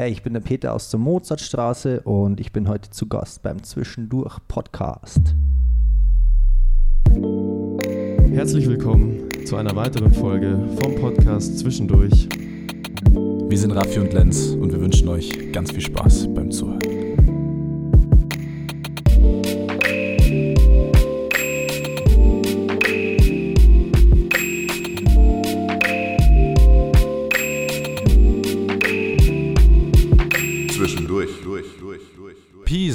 Hey, ich bin der Peter aus der Mozartstraße und ich bin heute zu Gast beim Zwischendurch Podcast. Herzlich willkommen zu einer weiteren Folge vom Podcast Zwischendurch. Wir sind Raffi und Lenz und wir wünschen euch ganz viel Spaß beim Zuhören.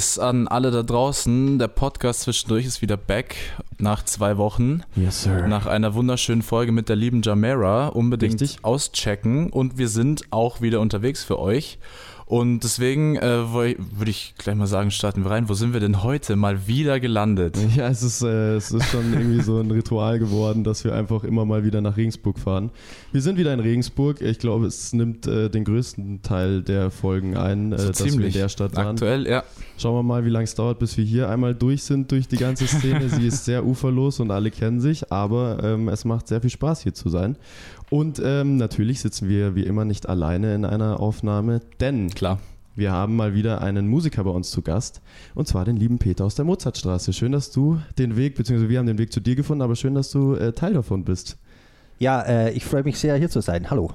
Peace an alle da draußen. Der Podcast zwischendurch ist wieder back nach zwei Wochen. Yes, sir. Nach einer wunderschönen Folge mit der lieben Jamera. Unbedingt Richtig. auschecken. Und wir sind auch wieder unterwegs für euch. Und deswegen äh, würde ich gleich mal sagen, starten wir rein. Wo sind wir denn heute mal wieder gelandet? Ja, es ist, äh, es ist schon irgendwie so ein Ritual geworden, dass wir einfach immer mal wieder nach Regensburg fahren. Wir sind wieder in Regensburg. Ich glaube, es nimmt äh, den größten Teil der Folgen ein, äh, So dass wir in ziemlich. der Stadt waren. Aktuell, ja. Schauen wir mal, wie lange es dauert, bis wir hier einmal durch sind durch die ganze Szene. Sie ist sehr uferlos und alle kennen sich, aber ähm, es macht sehr viel Spaß hier zu sein. Und ähm, natürlich sitzen wir wie immer nicht alleine in einer Aufnahme, denn Klar. wir haben mal wieder einen Musiker bei uns zu Gast und zwar den lieben Peter aus der Mozartstraße. Schön, dass du den Weg, beziehungsweise wir haben den Weg zu dir gefunden, aber schön, dass du äh, Teil davon bist. Ja, äh, ich freue mich sehr, hier zu sein. Hallo.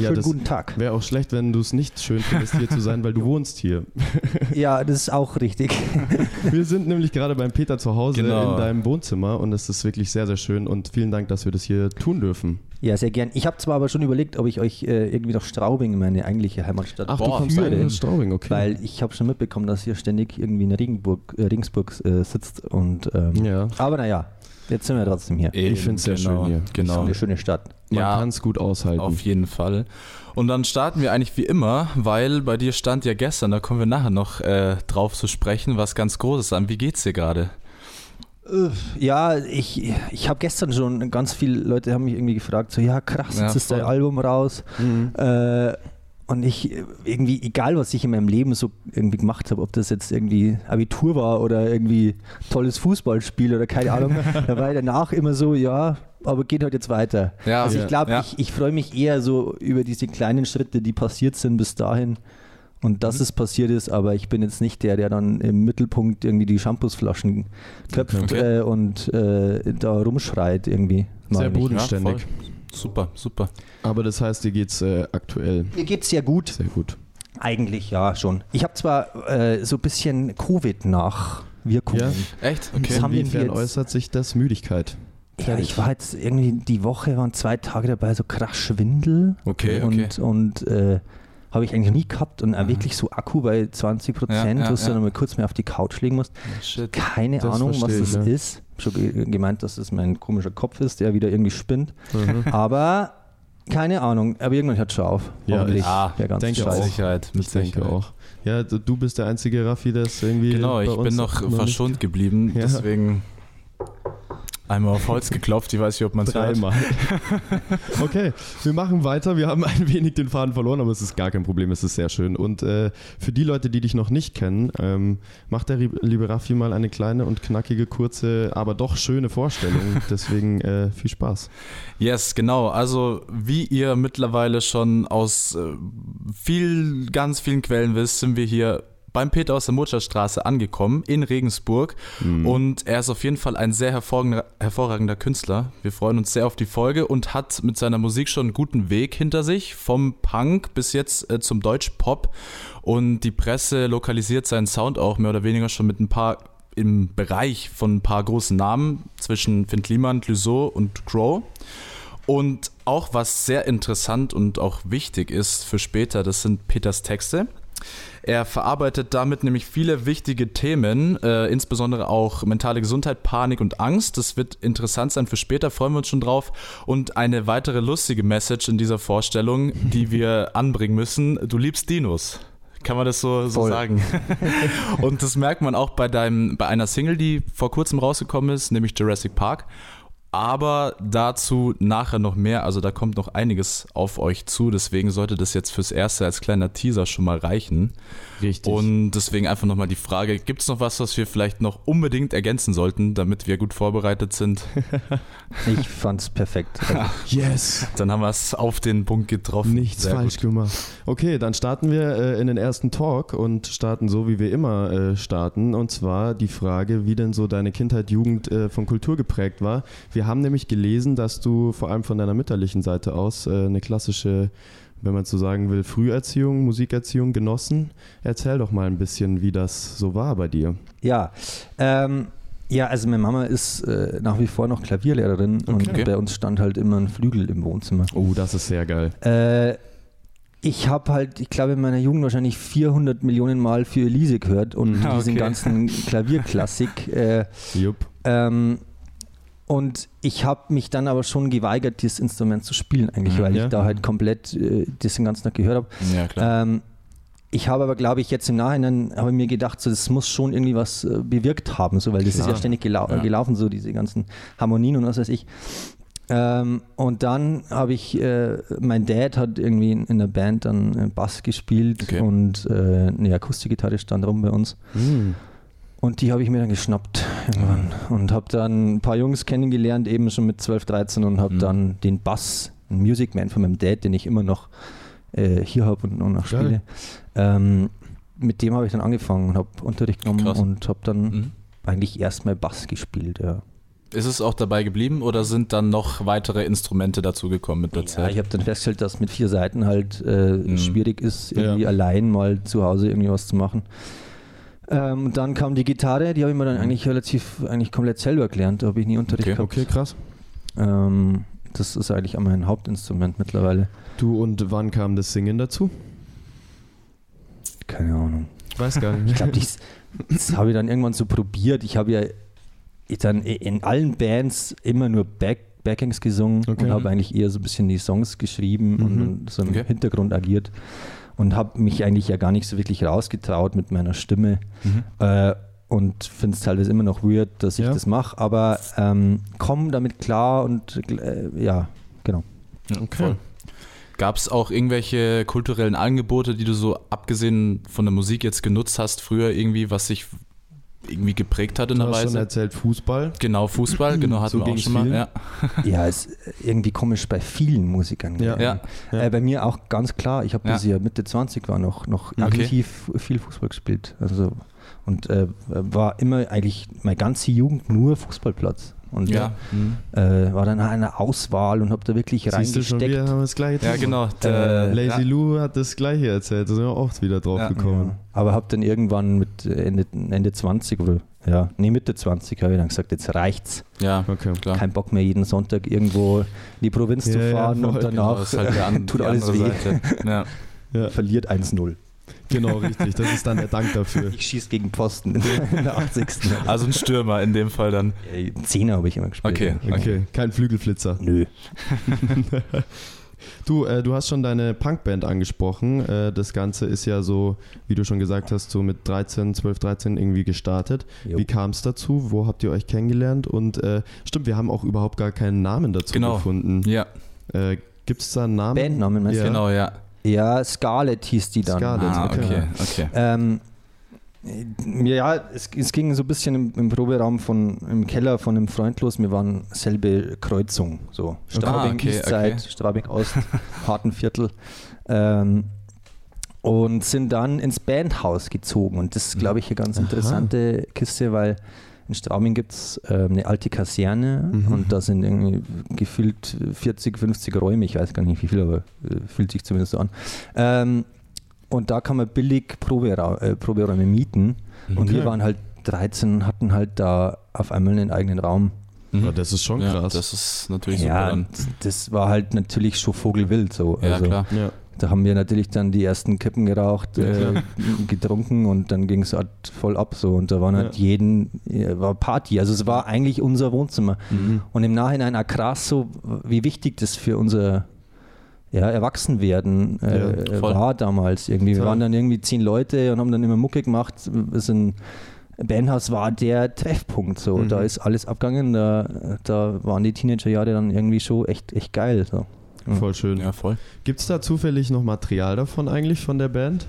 Ja, Schönen das guten Tag. wäre auch schlecht, wenn du es nicht schön findest, hier zu sein, weil du wohnst hier. Ja, das ist auch richtig. Wir sind nämlich gerade beim Peter zu Hause Genau. in deinem Wohnzimmer und es ist wirklich sehr, sehr schön und vielen Dank, dass wir das hier tun dürfen. Ja, sehr gern. Ich habe zwar aber schon überlegt, ob ich euch äh, irgendwie nach Straubing, meine eigentliche Heimatstadt, Ach, du Boah, kommst führe, aus Straubing, okay. weil ich habe schon mitbekommen, dass ihr ständig irgendwie in Regensburg, äh, Regensburg äh, sitzt. Und, ähm, ja, Aber naja, jetzt sind wir trotzdem hier. Ich find's sehr genau, schön hier. Genau. eine schöne Stadt. Man ja. kann es gut aushalten. Auf jeden Fall. Und dann starten wir eigentlich wie immer, weil bei dir stand ja gestern, da kommen wir nachher noch äh, drauf zu sprechen, was ganz Großes an. Wie geht's dir gerade? Äh, Ja, ich, ich habe gestern schon ganz viele Leute haben mich irgendwie gefragt, so ja krass, Ja, jetzt ist dein. Album raus. Mhm. Äh, und ich irgendwie, egal was ich in meinem Leben so irgendwie gemacht habe, ob das jetzt irgendwie Abitur war oder irgendwie tolles Fußballspiel oder keine Ahnung, da war ich danach immer so, ja, aber geht halt jetzt weiter. Ja, also ja, ich glaube, ja. ich, ich freue mich eher so über diese kleinen Schritte, die passiert sind bis dahin. Und dass Mhm. es passiert ist, aber ich bin jetzt nicht der, der dann im Mittelpunkt irgendwie die Shampoosflaschen köpft Okay. äh, und äh, da rumschreit irgendwie. Sehr bodenständig. voll. Super, super. Aber das heißt, dir geht's äh, aktuell Mir geht's sehr gut. sehr gut. Eigentlich ja schon. Ich habe zwar äh, so ein bisschen Covid-Nachwirkungen. Ja? Echt? Das Okay. haben wir Inwiefern jetzt- äußert sich das Müdigkeit? Ja, ich war jetzt irgendwie die Woche, waren zwei Tage dabei, so krass Schwindel. Okay, und, okay. Und äh, habe ich eigentlich nie gehabt. Und auch wirklich so Akku bei 20 Prozent, Ja, ja, wo du ja. dann mal kurz mehr auf die Couch legen musst. Shit. Keine Ahnung, was das ich, ja. ist. Ich habe schon ge- gemeint, dass das mein komischer Kopf ist, der wieder irgendwie spinnt. Mhm. Aber keine Ahnung. Aber irgendwann hört schon auf. Ja, Hoffentlich. ja, denke Mit auch. Sicherheit, mit Ich denke Sicherheit. auch. Ja, du bist der einzige Raffi, der es irgendwie. Genau, bei ich uns bin noch nicht- verschont geblieben, Ja. deswegen einmal auf Holz geklopft, ich weiß nicht, ob man es hört. Okay, wir machen weiter. Wir haben ein wenig den Faden verloren, aber es ist gar kein Problem. Es ist sehr schön. Und äh, für die Leute, die dich noch nicht kennen, ähm, macht der liebe Raffi mal eine kleine und knackige, kurze, aber doch schöne Vorstellung. Deswegen äh, viel Spaß. Yes, genau. Also wie ihr mittlerweile schon aus äh, viel, ganz vielen Quellen wisst, sind wir hier beim Peter aus der Mozartstraße angekommen in Regensburg und er ist auf jeden Fall ein sehr hervorragender, hervorragender Künstler. Wir freuen uns sehr auf die Folge und hat mit seiner Musik schon einen guten Weg hinter sich, vom Punk bis jetzt äh, zum Deutsch-Pop und die Presse lokalisiert seinen Sound auch mehr oder weniger schon mit ein paar im Bereich von ein paar großen Namen zwischen Finn Kliman, Clouseau und Crow. Und auch was sehr interessant und auch wichtig ist für später, das sind Peters Texte. Er verarbeitet damit nämlich viele wichtige Themen, äh, insbesondere auch mentale Gesundheit, Panik und Angst. Das wird interessant sein für später, freuen wir uns schon drauf. Und eine weitere lustige Message in dieser Vorstellung, die wir anbringen müssen. Du liebst Dinos. Kann man das so, so Voll. sagen? und das merkt man auch bei deinem, bei einer Single, die vor kurzem rausgekommen ist, nämlich Jurassic Park. Aber dazu nachher noch mehr. Also da kommt noch einiges auf euch zu. Deswegen sollte das jetzt fürs Erste als kleiner Teaser schon mal reichen. Richtig. Und deswegen einfach nochmal die Frage, gibt es noch was, was wir vielleicht noch unbedingt ergänzen sollten, damit wir gut vorbereitet sind? Ich fand's perfekt. yes. Dann haben wir es auf den Punkt getroffen. Nichts Sehr falsch gut. gemacht. Okay, dann starten wir äh, in den ersten Talk und starten so, wie wir immer äh, starten. Und zwar die Frage, wie denn so deine Kindheit, Jugend äh, von Kultur geprägt war. Wir haben nämlich gelesen, dass du vor allem von deiner mütterlichen Seite aus äh, eine klassische, wenn man so sagen will, Früherziehung, Musikerziehung genossen. Erzähl doch mal ein bisschen, wie das so war bei dir. Ja, ähm, ja, also meine Mama ist äh, nach wie vor noch Klavierlehrerin und Okay. bei uns stand halt immer ein Flügel im Wohnzimmer. Oh, das ist sehr geil. Äh, ich habe halt, ich glaube, in meiner Jugend wahrscheinlich 400 Millionen Mal für Elise gehört und Ah, diesen okay. ganzen Klavierklassik. Äh, Jupp. ähm, und ich habe mich dann aber schon geweigert, dieses Instrument zu spielen, eigentlich, Mhm, weil ja. ich da halt komplett äh, das den ganzen Tag gehört habe. Ja, klar. Ähm, ich habe aber, glaube ich, jetzt im Nachhinein habe ich mir gedacht, so, das muss schon irgendwie was äh, bewirkt haben, so, weil das ist Klar. ja ständig gelau Ja. gelaufen, so diese ganzen Harmonien und was weiß ich. Ähm, und dann habe ich, äh, mein Dad hat irgendwie in, in der Band dann äh, Bass gespielt Okay. und äh, eine Akustikgitarre stand rum bei uns. Hm. Und die habe ich mir dann geschnappt irgendwann und habe dann ein paar Jungs kennengelernt, eben schon mit 12, 13 und habe Mhm. dann den Bass, einen Music Man von meinem Dad, den ich immer noch äh, hier habe und, und noch spiele. Ähm, mit dem habe ich dann angefangen und habe Unterricht genommen Krass. und habe dann Mhm. eigentlich erstmal Bass gespielt. Ja, Ist es auch dabei geblieben oder sind dann noch weitere Instrumente dazugekommen mit der ja Zeit? ich habe dann festgestellt, dass mit vier Seiten halt äh, Mhm. schwierig ist, irgendwie Ja. allein mal zu Hause irgendwie was zu machen. Ähm, und dann kam die Gitarre, die habe ich mir dann Mhm. eigentlich relativ, eigentlich komplett selber gelernt, da habe ich nie Unterricht Okay. gehabt. Okay, krass. Ähm, das ist eigentlich auch mein Hauptinstrument mittlerweile. Du und wann kam das Singen dazu? Keine Ahnung. Ich weiß gar nicht. Ich glaube, das, das habe ich dann irgendwann so probiert. Ich habe ja dann in allen Bands immer nur Back, Backings gesungen Okay. und habe eigentlich eher so ein bisschen die Songs geschrieben Mhm. und so im Okay. Hintergrund agiert und habe mich eigentlich ja gar nicht so wirklich rausgetraut mit meiner Stimme. Mhm. Äh, und finde es teilweise immer noch weird, dass ich Ja. das mache, aber ähm, komme damit klar und äh, ja, genau. Ja, Okay. voll. Gab es auch irgendwelche kulturellen Angebote, die du so abgesehen von der Musik jetzt genutzt hast, früher irgendwie, was sich irgendwie geprägt hat in Du der hast schon Weise? erzählt Fußball. Genau, Fußball, genau, hatten So wir auch schon mal. vielen. Ja. Ja, ist irgendwie komisch bei vielen Musikern. Ja. Ja. Ja. Äh, bei mir auch ganz klar. Ich habe Ja. bis ich ja Mitte 20 war noch, noch Okay. aktiv viel Fußball gespielt. Also und äh, war immer eigentlich meine ganze Jugend nur Fußballplatz. Und Ja. Mhm. äh, war dann eine Auswahl und habe da wirklich Siehst du schon, reingesteckt. wir haben das gleiche ja, genau. Der, Lazy ja. Lou hat das gleiche erzählt, da sind wir auch wieder drauf Ja. gekommen. Ja. Aber habe dann irgendwann mit Ende, Ende 20 oder ja, nee, Mitte 20 habe ich dann gesagt, jetzt reicht's. ja, Okay. klar. Kein Bock mehr jeden Sonntag irgendwo in die Provinz Ja, zu fahren und Genau, danach ist halt an, tut alles weh. Seite. Ja. Ja, Verliert 1-0. Genau, richtig. Das ist dann der Dank dafür. Ich schieße gegen Pfosten in der 80. Also ein Stürmer in dem Fall dann. Ey, Zehner habe ich immer gespielt. Okay. ja. Okay, kein Flügelflitzer. Nö. Du, äh, du hast schon deine Punkband angesprochen. Äh, das Ganze ist ja so, wie du schon gesagt hast, so mit 13, 12, 13 irgendwie gestartet. Jo. Wie kam es dazu? Wo habt ihr euch kennengelernt? Und äh, stimmt, wir haben auch überhaupt gar keinen Namen dazu Genau. gefunden. Ja, Äh, Gibt es da einen Namen? Bandnamen meinst Ja. du? genau, ja. Ja, Scarlett hieß die dann. Scarlett. Ah, okay. okay, okay. Ähm, ja, es, es ging so ein bisschen im, im Proberaum von im Keller von einem Freund los. Wir waren selbe Kreuzung, so Straubing Ah, okay, Eastside, okay. Straubing Ost, Hartenviertel. Ähm, und sind dann ins Bandhaus gezogen. Und das ist, glaube ich, eine ganz Aha. interessante Kiste, weil in Straubing gibt es ähm, eine alte Kaserne Mhm. und da sind irgendwie gefühlt 40, 50 Räume, ich weiß gar nicht wie viel, aber äh, fühlt sich zumindest so an. Ähm, und da kann man billig Proberau äh, Proberäume mieten. Und Okay. wir waren halt 13, hatten halt da auf einmal einen eigenen Raum. Mhm. Ja, das ist schon ja, krass. Das ist natürlich ja, super dann. das war halt natürlich schon Vogelwild so. Ja, also, klar. ja. Da haben wir natürlich dann die ersten Kippen geraucht, äh, getrunken und dann ging es halt voll ab so. Und da waren halt Ja. jeden, war Party. Also es war eigentlich unser Wohnzimmer. Mhm. Und im Nachhinein auch krass so, wie wichtig das für unser ja, Erwachsenwerden äh, Ja, war damals irgendwie. Wir waren dann irgendwie zehn Leute und haben dann immer Mucke gemacht. Wir sind Bandhaus war der Treffpunkt. So. Mhm. Da ist alles abgegangen. Da, da waren die Teenagerjahre dann irgendwie schon echt, echt geil. So. Mhm. Voll schön. Ja, voll. Gibt es da zufällig noch Material davon eigentlich von der Band?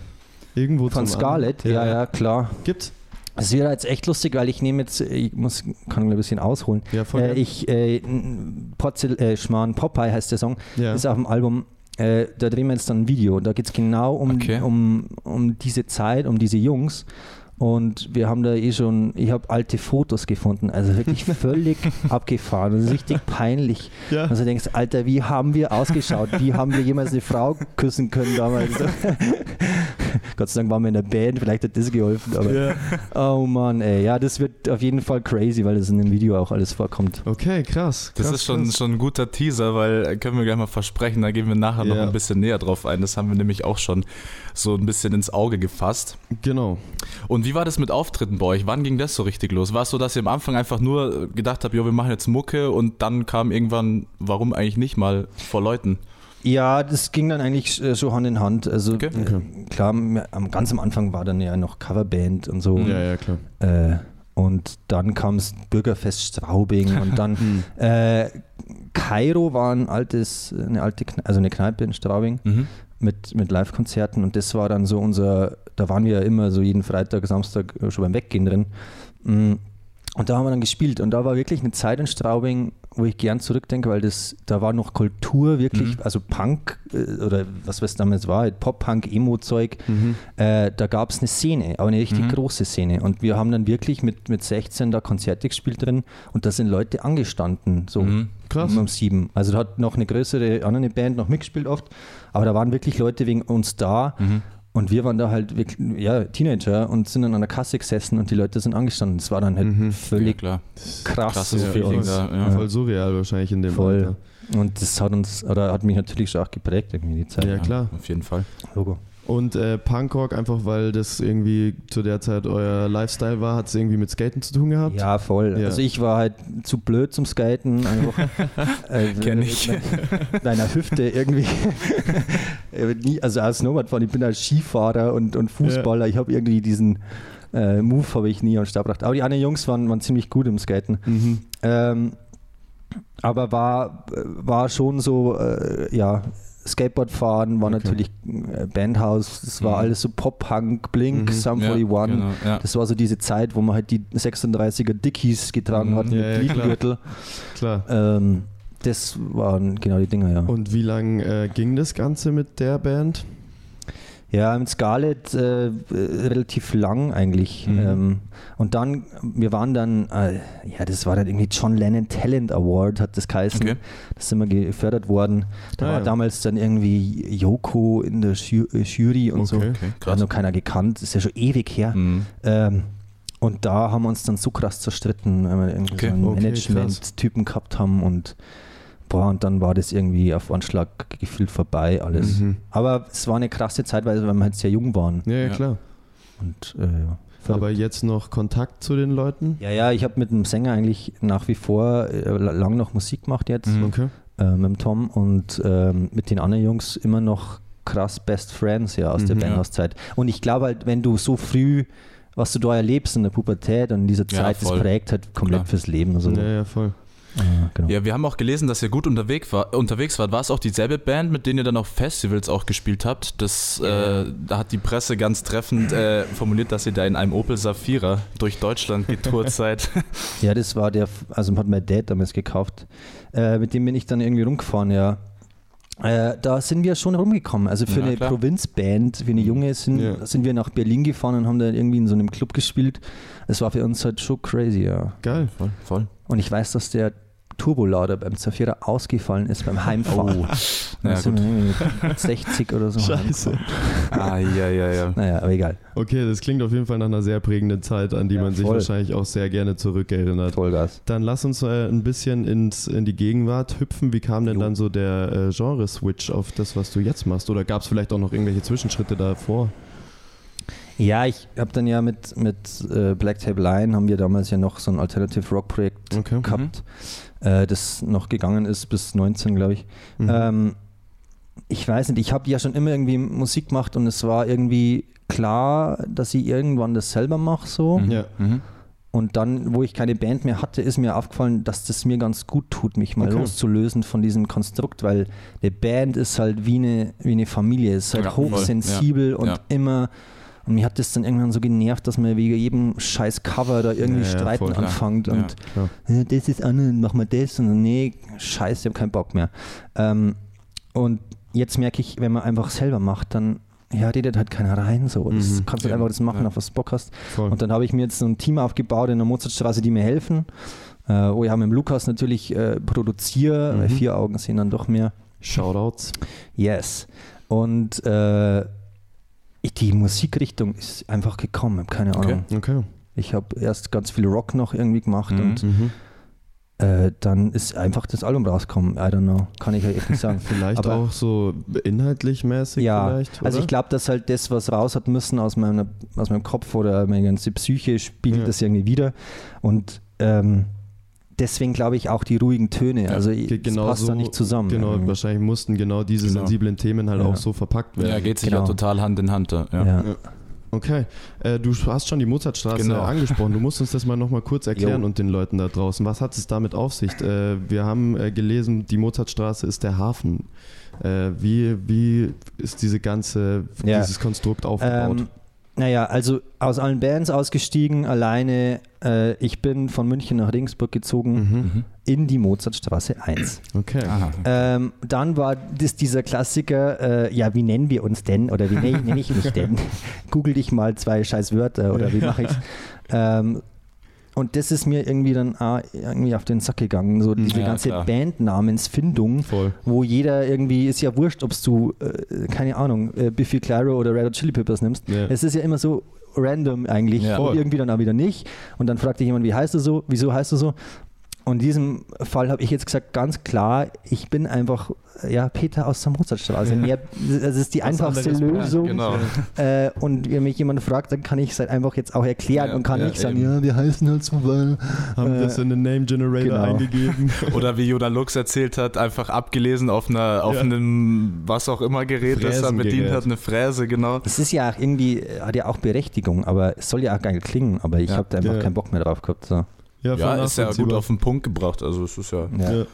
Irgendwo Von Scarlett, ja, ja, klar. Gibt's? Es wäre jetzt echt lustig, weil ich nehme jetzt, ich muss, kann ein bisschen ausholen. Ja, voll. Äh, ich, äh, Potzel, äh, Schmarrn Popeye heißt der Song, ja. ist auf dem Album. Äh, da drehen wir jetzt dann ein Video. Da geht es genau um, Okay. um, um diese Zeit, um diese Jungs. Und wir haben da eh schon, ich habe alte Fotos gefunden, also wirklich völlig abgefahren und richtig peinlich. ja. Also du denkst, Alter, wie haben wir ausgeschaut? Wie haben wir jemals eine Frau küssen können damals? Gott sei Dank waren wir in der Band, vielleicht hat das geholfen, aber ja. oh Mann, ey, ja, das wird auf jeden Fall crazy, weil das in dem Video auch alles vorkommt. Okay, krass. Das krass, ist schon, krass. schon ein guter Teaser, weil äh, können wir gleich mal versprechen, da gehen wir nachher noch Ja. ein bisschen näher drauf ein. Das haben wir nämlich auch schon so ein bisschen ins Auge gefasst. Genau. Und wie war das mit Auftritten bei euch? Wann ging das so richtig los? War es so, dass ihr am Anfang einfach nur gedacht habt, jo, wir machen jetzt Mucke und dann kam irgendwann, warum eigentlich nicht mal vor Leuten? Ja, das ging dann eigentlich äh, so Hand in Hand. Also Okay. äh, klar, ganz am Anfang war dann ja noch Coverband und so. Ja, ja, klar. Äh, und dann kam es Bürgerfest Straubing und dann Hm. äh, Kairo war ein altes, eine alte, Kne also eine Kneipe in Straubing Mhm. mit, mit Live-Konzerten und das war dann so unser, da waren wir ja immer so jeden Freitag, Samstag äh, schon beim Weggehen drin. Mm. Und da haben wir dann gespielt und da war wirklich eine Zeit in Straubing, wo ich gern zurückdenke, weil das, da war noch Kultur wirklich, Mhm. also Punk äh, oder was es damals war, halt Pop-Punk, Emo-Zeug, Mhm. äh, da gab es eine Szene, aber eine richtig Mhm. große Szene. Und wir haben dann wirklich mit, mit 16 da Konzerte gespielt drin und da sind Leute angestanden, so Mhm. Krass. um, um sieben. Also da hat noch eine größere andere Band noch mitgespielt oft, aber da waren wirklich Leute wegen uns da Mhm. Und wir waren da halt wirklich, ja, Teenager und sind dann an der Kasse gesessen und die Leute sind angestanden. Das war dann halt Mhm. Ja, völlig klar. krass Krasses so für Feeling uns. da. Ja. Voll surreal wahrscheinlich in dem Voll. Und das hat uns, oder hat mich natürlich schon auch geprägt, irgendwie die Zeit. Ja, klar. Auf jeden Fall. Logo. Und äh, Punkrock, einfach weil das irgendwie zu der Zeit euer Lifestyle war, hat es irgendwie mit Skaten zu tun gehabt? Ja, voll. Ja. Also ich war halt zu blöd zum Skaten. Einfach, äh, Kenn ich. Mit meiner Hüfte irgendwie. Also als Snowboardfahren, ich bin als Skifahrer und, und Fußballer. Ich habe irgendwie diesen äh, Move habe ich nie am Start gebracht. Aber die anderen Jungs waren, waren ziemlich gut im Skaten. Mhm. Ähm, aber war, war schon so, äh, ja, Skateboardfahren war Okay. natürlich äh, Bandhaus, das war Mhm. alles so Pop-Punk, Blink, Mhm. Sum Ja, 41. genau, ja. Das war so diese Zeit, wo man halt die 36er Dickies getragen Mhm. hat Ja, mit ja, klar. Liedengürtel. Klar. Ähm, das waren genau die Dinger, ja. Und wie lang äh, ging das Ganze mit der Band? Ja, mit Scarlett äh, relativ lang eigentlich. Mhm. Ähm, und dann, wir waren dann, äh, ja, das war dann irgendwie John Lennon Talent Award, hat das geheißen. Okay. Das sind wir gefördert worden. Da Ah, war ja. damals dann irgendwie Yoko in der äh, Jury und so. Okay. Okay, Da hat krass. noch keiner gekannt, ist ja schon ewig her. Mhm. Ähm, und da haben wir uns dann so krass zerstritten, weil wir irgendwie Okay. so einen Okay, Management-Typen gehabt haben und boah, und dann war das irgendwie auf Anschlag gefühlt vorbei alles. Mhm. Aber es war eine krasse Zeit, weil wir halt sehr jung waren. Ja, ja, Ja. klar. Und äh, ja. Aber jetzt noch Kontakt zu den Leuten? ja, ja, ich habe mit dem Sänger eigentlich nach wie vor äh, lang noch Musik gemacht jetzt, Mhm. Okay. äh, mit dem Tom und ähm, mit den anderen Jungs immer noch krass Best Friends ja aus der Mhm. Bandhauszeit. Und ich glaube halt, wenn du so früh, was du da erlebst in der Pubertät und in dieser Ja, Zeit, das voll. prägt halt komplett Klar. fürs Leben. Also, Ja, ja, voll. Äh, genau. Ja, wir haben auch gelesen, dass ihr gut unterwegs, war, unterwegs wart. War es auch dieselbe Band, mit denen ihr dann auf Festivals auch gespielt habt? Das, äh, da hat die Presse ganz treffend äh, formuliert, dass ihr da in einem Opel Safira durch Deutschland getourt seid. Ja, das war der, also hat mein Dad damals gekauft. Äh, mit dem bin ich dann irgendwie rumgefahren, ja. Äh, da sind wir schon rumgekommen. Also für Ja, eine klar. Provinzband, für eine junge, sind, Ja. sind wir nach Berlin gefahren und haben da irgendwie in so einem Club gespielt. Das war für uns halt schon crazy, ja. Geil. Voll, voll. Und ich weiß, dass der Turbolader beim Zafira ausgefallen ist beim Heimfahren. Da Ja, sind mit 60 oder so. Scheiße. Ah, ja, ja, ja. Naja, aber egal. Okay, das klingt auf jeden Fall nach einer sehr prägenden Zeit, an die Ja, man sich voll. wahrscheinlich auch sehr gerne zurückerinnert. Vollgas. Dann lass uns äh, ein bisschen ins, in die Gegenwart hüpfen. Wie kam denn Jo. dann so der äh, Genre-Switch auf das, was du jetzt machst? Oder gab es vielleicht auch noch irgendwelche Zwischenschritte davor? Ja, ich habe dann ja mit, mit äh, Black Table Line haben wir damals ja noch so ein Alternative Rock Projekt Okay. gehabt, äh, das noch gegangen ist bis 19, glaube ich. Mhm. Ähm, ich weiß nicht, ich habe ja schon immer irgendwie Musik gemacht und es war irgendwie klar, dass ich irgendwann das selber mache so. Ja. Mhm. Und dann, wo ich keine Band mehr hatte, ist mir aufgefallen, dass das mir ganz gut tut, mich mal Okay. loszulösen von diesem Konstrukt, weil eine Band ist halt wie eine, wie eine Familie, ist halt Ja, hochsensibel Ja. und Ja. immer. Und mir hat das dann irgendwann so genervt, dass man wegen jedem scheiß Cover da irgendwie Ja, ja, streiten klar. anfängt Ja. und äh, das ist an und mach mal das und dann, nee, scheiße, ich habe keinen Bock mehr. Ähm, und jetzt merke ich, wenn man einfach selber macht, dann ja, redet halt keiner rein. So. Das Mhm. kannst du halt Ja. einfach das machen, Ja. auf was du Bock hast. Voll. Und dann habe ich mir jetzt so ein Team aufgebaut in der Mozartstraße, die mir helfen. Äh, ich auch mit dem Lukas natürlich äh, produziere, Mhm. vier Augen sind dann doch mehr. Shoutouts. Yes. Und äh, die Musikrichtung ist einfach gekommen, keine Okay. Ahnung. Okay. Ich habe erst ganz viel Rock noch irgendwie gemacht Mhm. und Mhm. äh, dann ist einfach das Album rausgekommen. I don't know, kann ich ja echt nicht sagen. Vielleicht Aber- auch so inhaltlich mäßig Ja, vielleicht. Also oder? ich glaube, dass halt das, was raus hat müssen aus, meiner, aus meinem Kopf oder meine ganze Psyche, spiegelt Ja. das irgendwie wieder. Und ähm, deswegen glaube ich auch die ruhigen Töne. Ja, also es genau passt so- da nicht zusammen. Genau, irgendwie. wahrscheinlich mussten genau diese Genau. sensiblen Themen halt Ja. auch so verpackt werden. Ja, geht sich Genau. ja total Hand in Hand. Ja. ja. Ja. Okay, äh, du hast schon die Mozartstraße Genau. angesprochen. Du musst uns das mal nochmal kurz erklären Jo. und den Leuten da draußen. Was hat es damit auf sich? Äh, wir haben äh, gelesen, die Mozartstraße ist der Hafen. Äh, wie, wie ist diese ganze, Ja. dieses Konstrukt aufgebaut? Ähm, naja, also aus allen Bands ausgestiegen, alleine. Äh, ich bin von München nach Regensburg gezogen mhm. Mhm. in die Mozartstraße 1. Okay. Aha. Ähm, dann war das dieser Klassiker, äh, ja, wie nennen wir uns denn oder wie nenne nenn ich mich denn? Google dich mal zwei scheiß Wörter oder wie mache ich's? Ähm, und das ist mir irgendwie dann ah, irgendwie auf den Sack gegangen, so diese Ja, ganze klar. Bandnamensfindung, Voll. wo jeder irgendwie, ist ja wurscht, ob du, äh, keine Ahnung, äh, Biffy Clyro oder Red Hot Chili Peppers nimmst. Ja. Es ist ja immer so random eigentlich Ja. und irgendwie dann auch wieder nicht. Und dann fragt dich jemand, wie heißt du so, wieso heißt du so? Und in diesem Fall habe ich jetzt gesagt, ganz klar, ich bin einfach ja, Peter aus der Mozartstraße. Mehr, das ist die einfachste Lösung. Genau. Äh, und wenn mich jemand fragt, dann kann ich es halt einfach jetzt auch erklären Ja, und kann ja, nicht sagen, eben. ja, wir heißen halt so, weil. Haben Äh, das in den Name Generator genau. eingegeben. Oder wie Jodan Lux erzählt hat, einfach abgelesen auf, einer, auf Ja. einem, was auch immer Gerät, das er bedient hat, eine Fräse, genau. Das ist ja auch irgendwie, hat ja auch Berechtigung, aber es soll ja auch geil klingen, aber ich Ja. habe da einfach Ja. keinen Bock mehr drauf gehabt. So. Ja, Ja, ist ja gut auf den Punkt gebracht. Also es ist ja. Ja. Ja.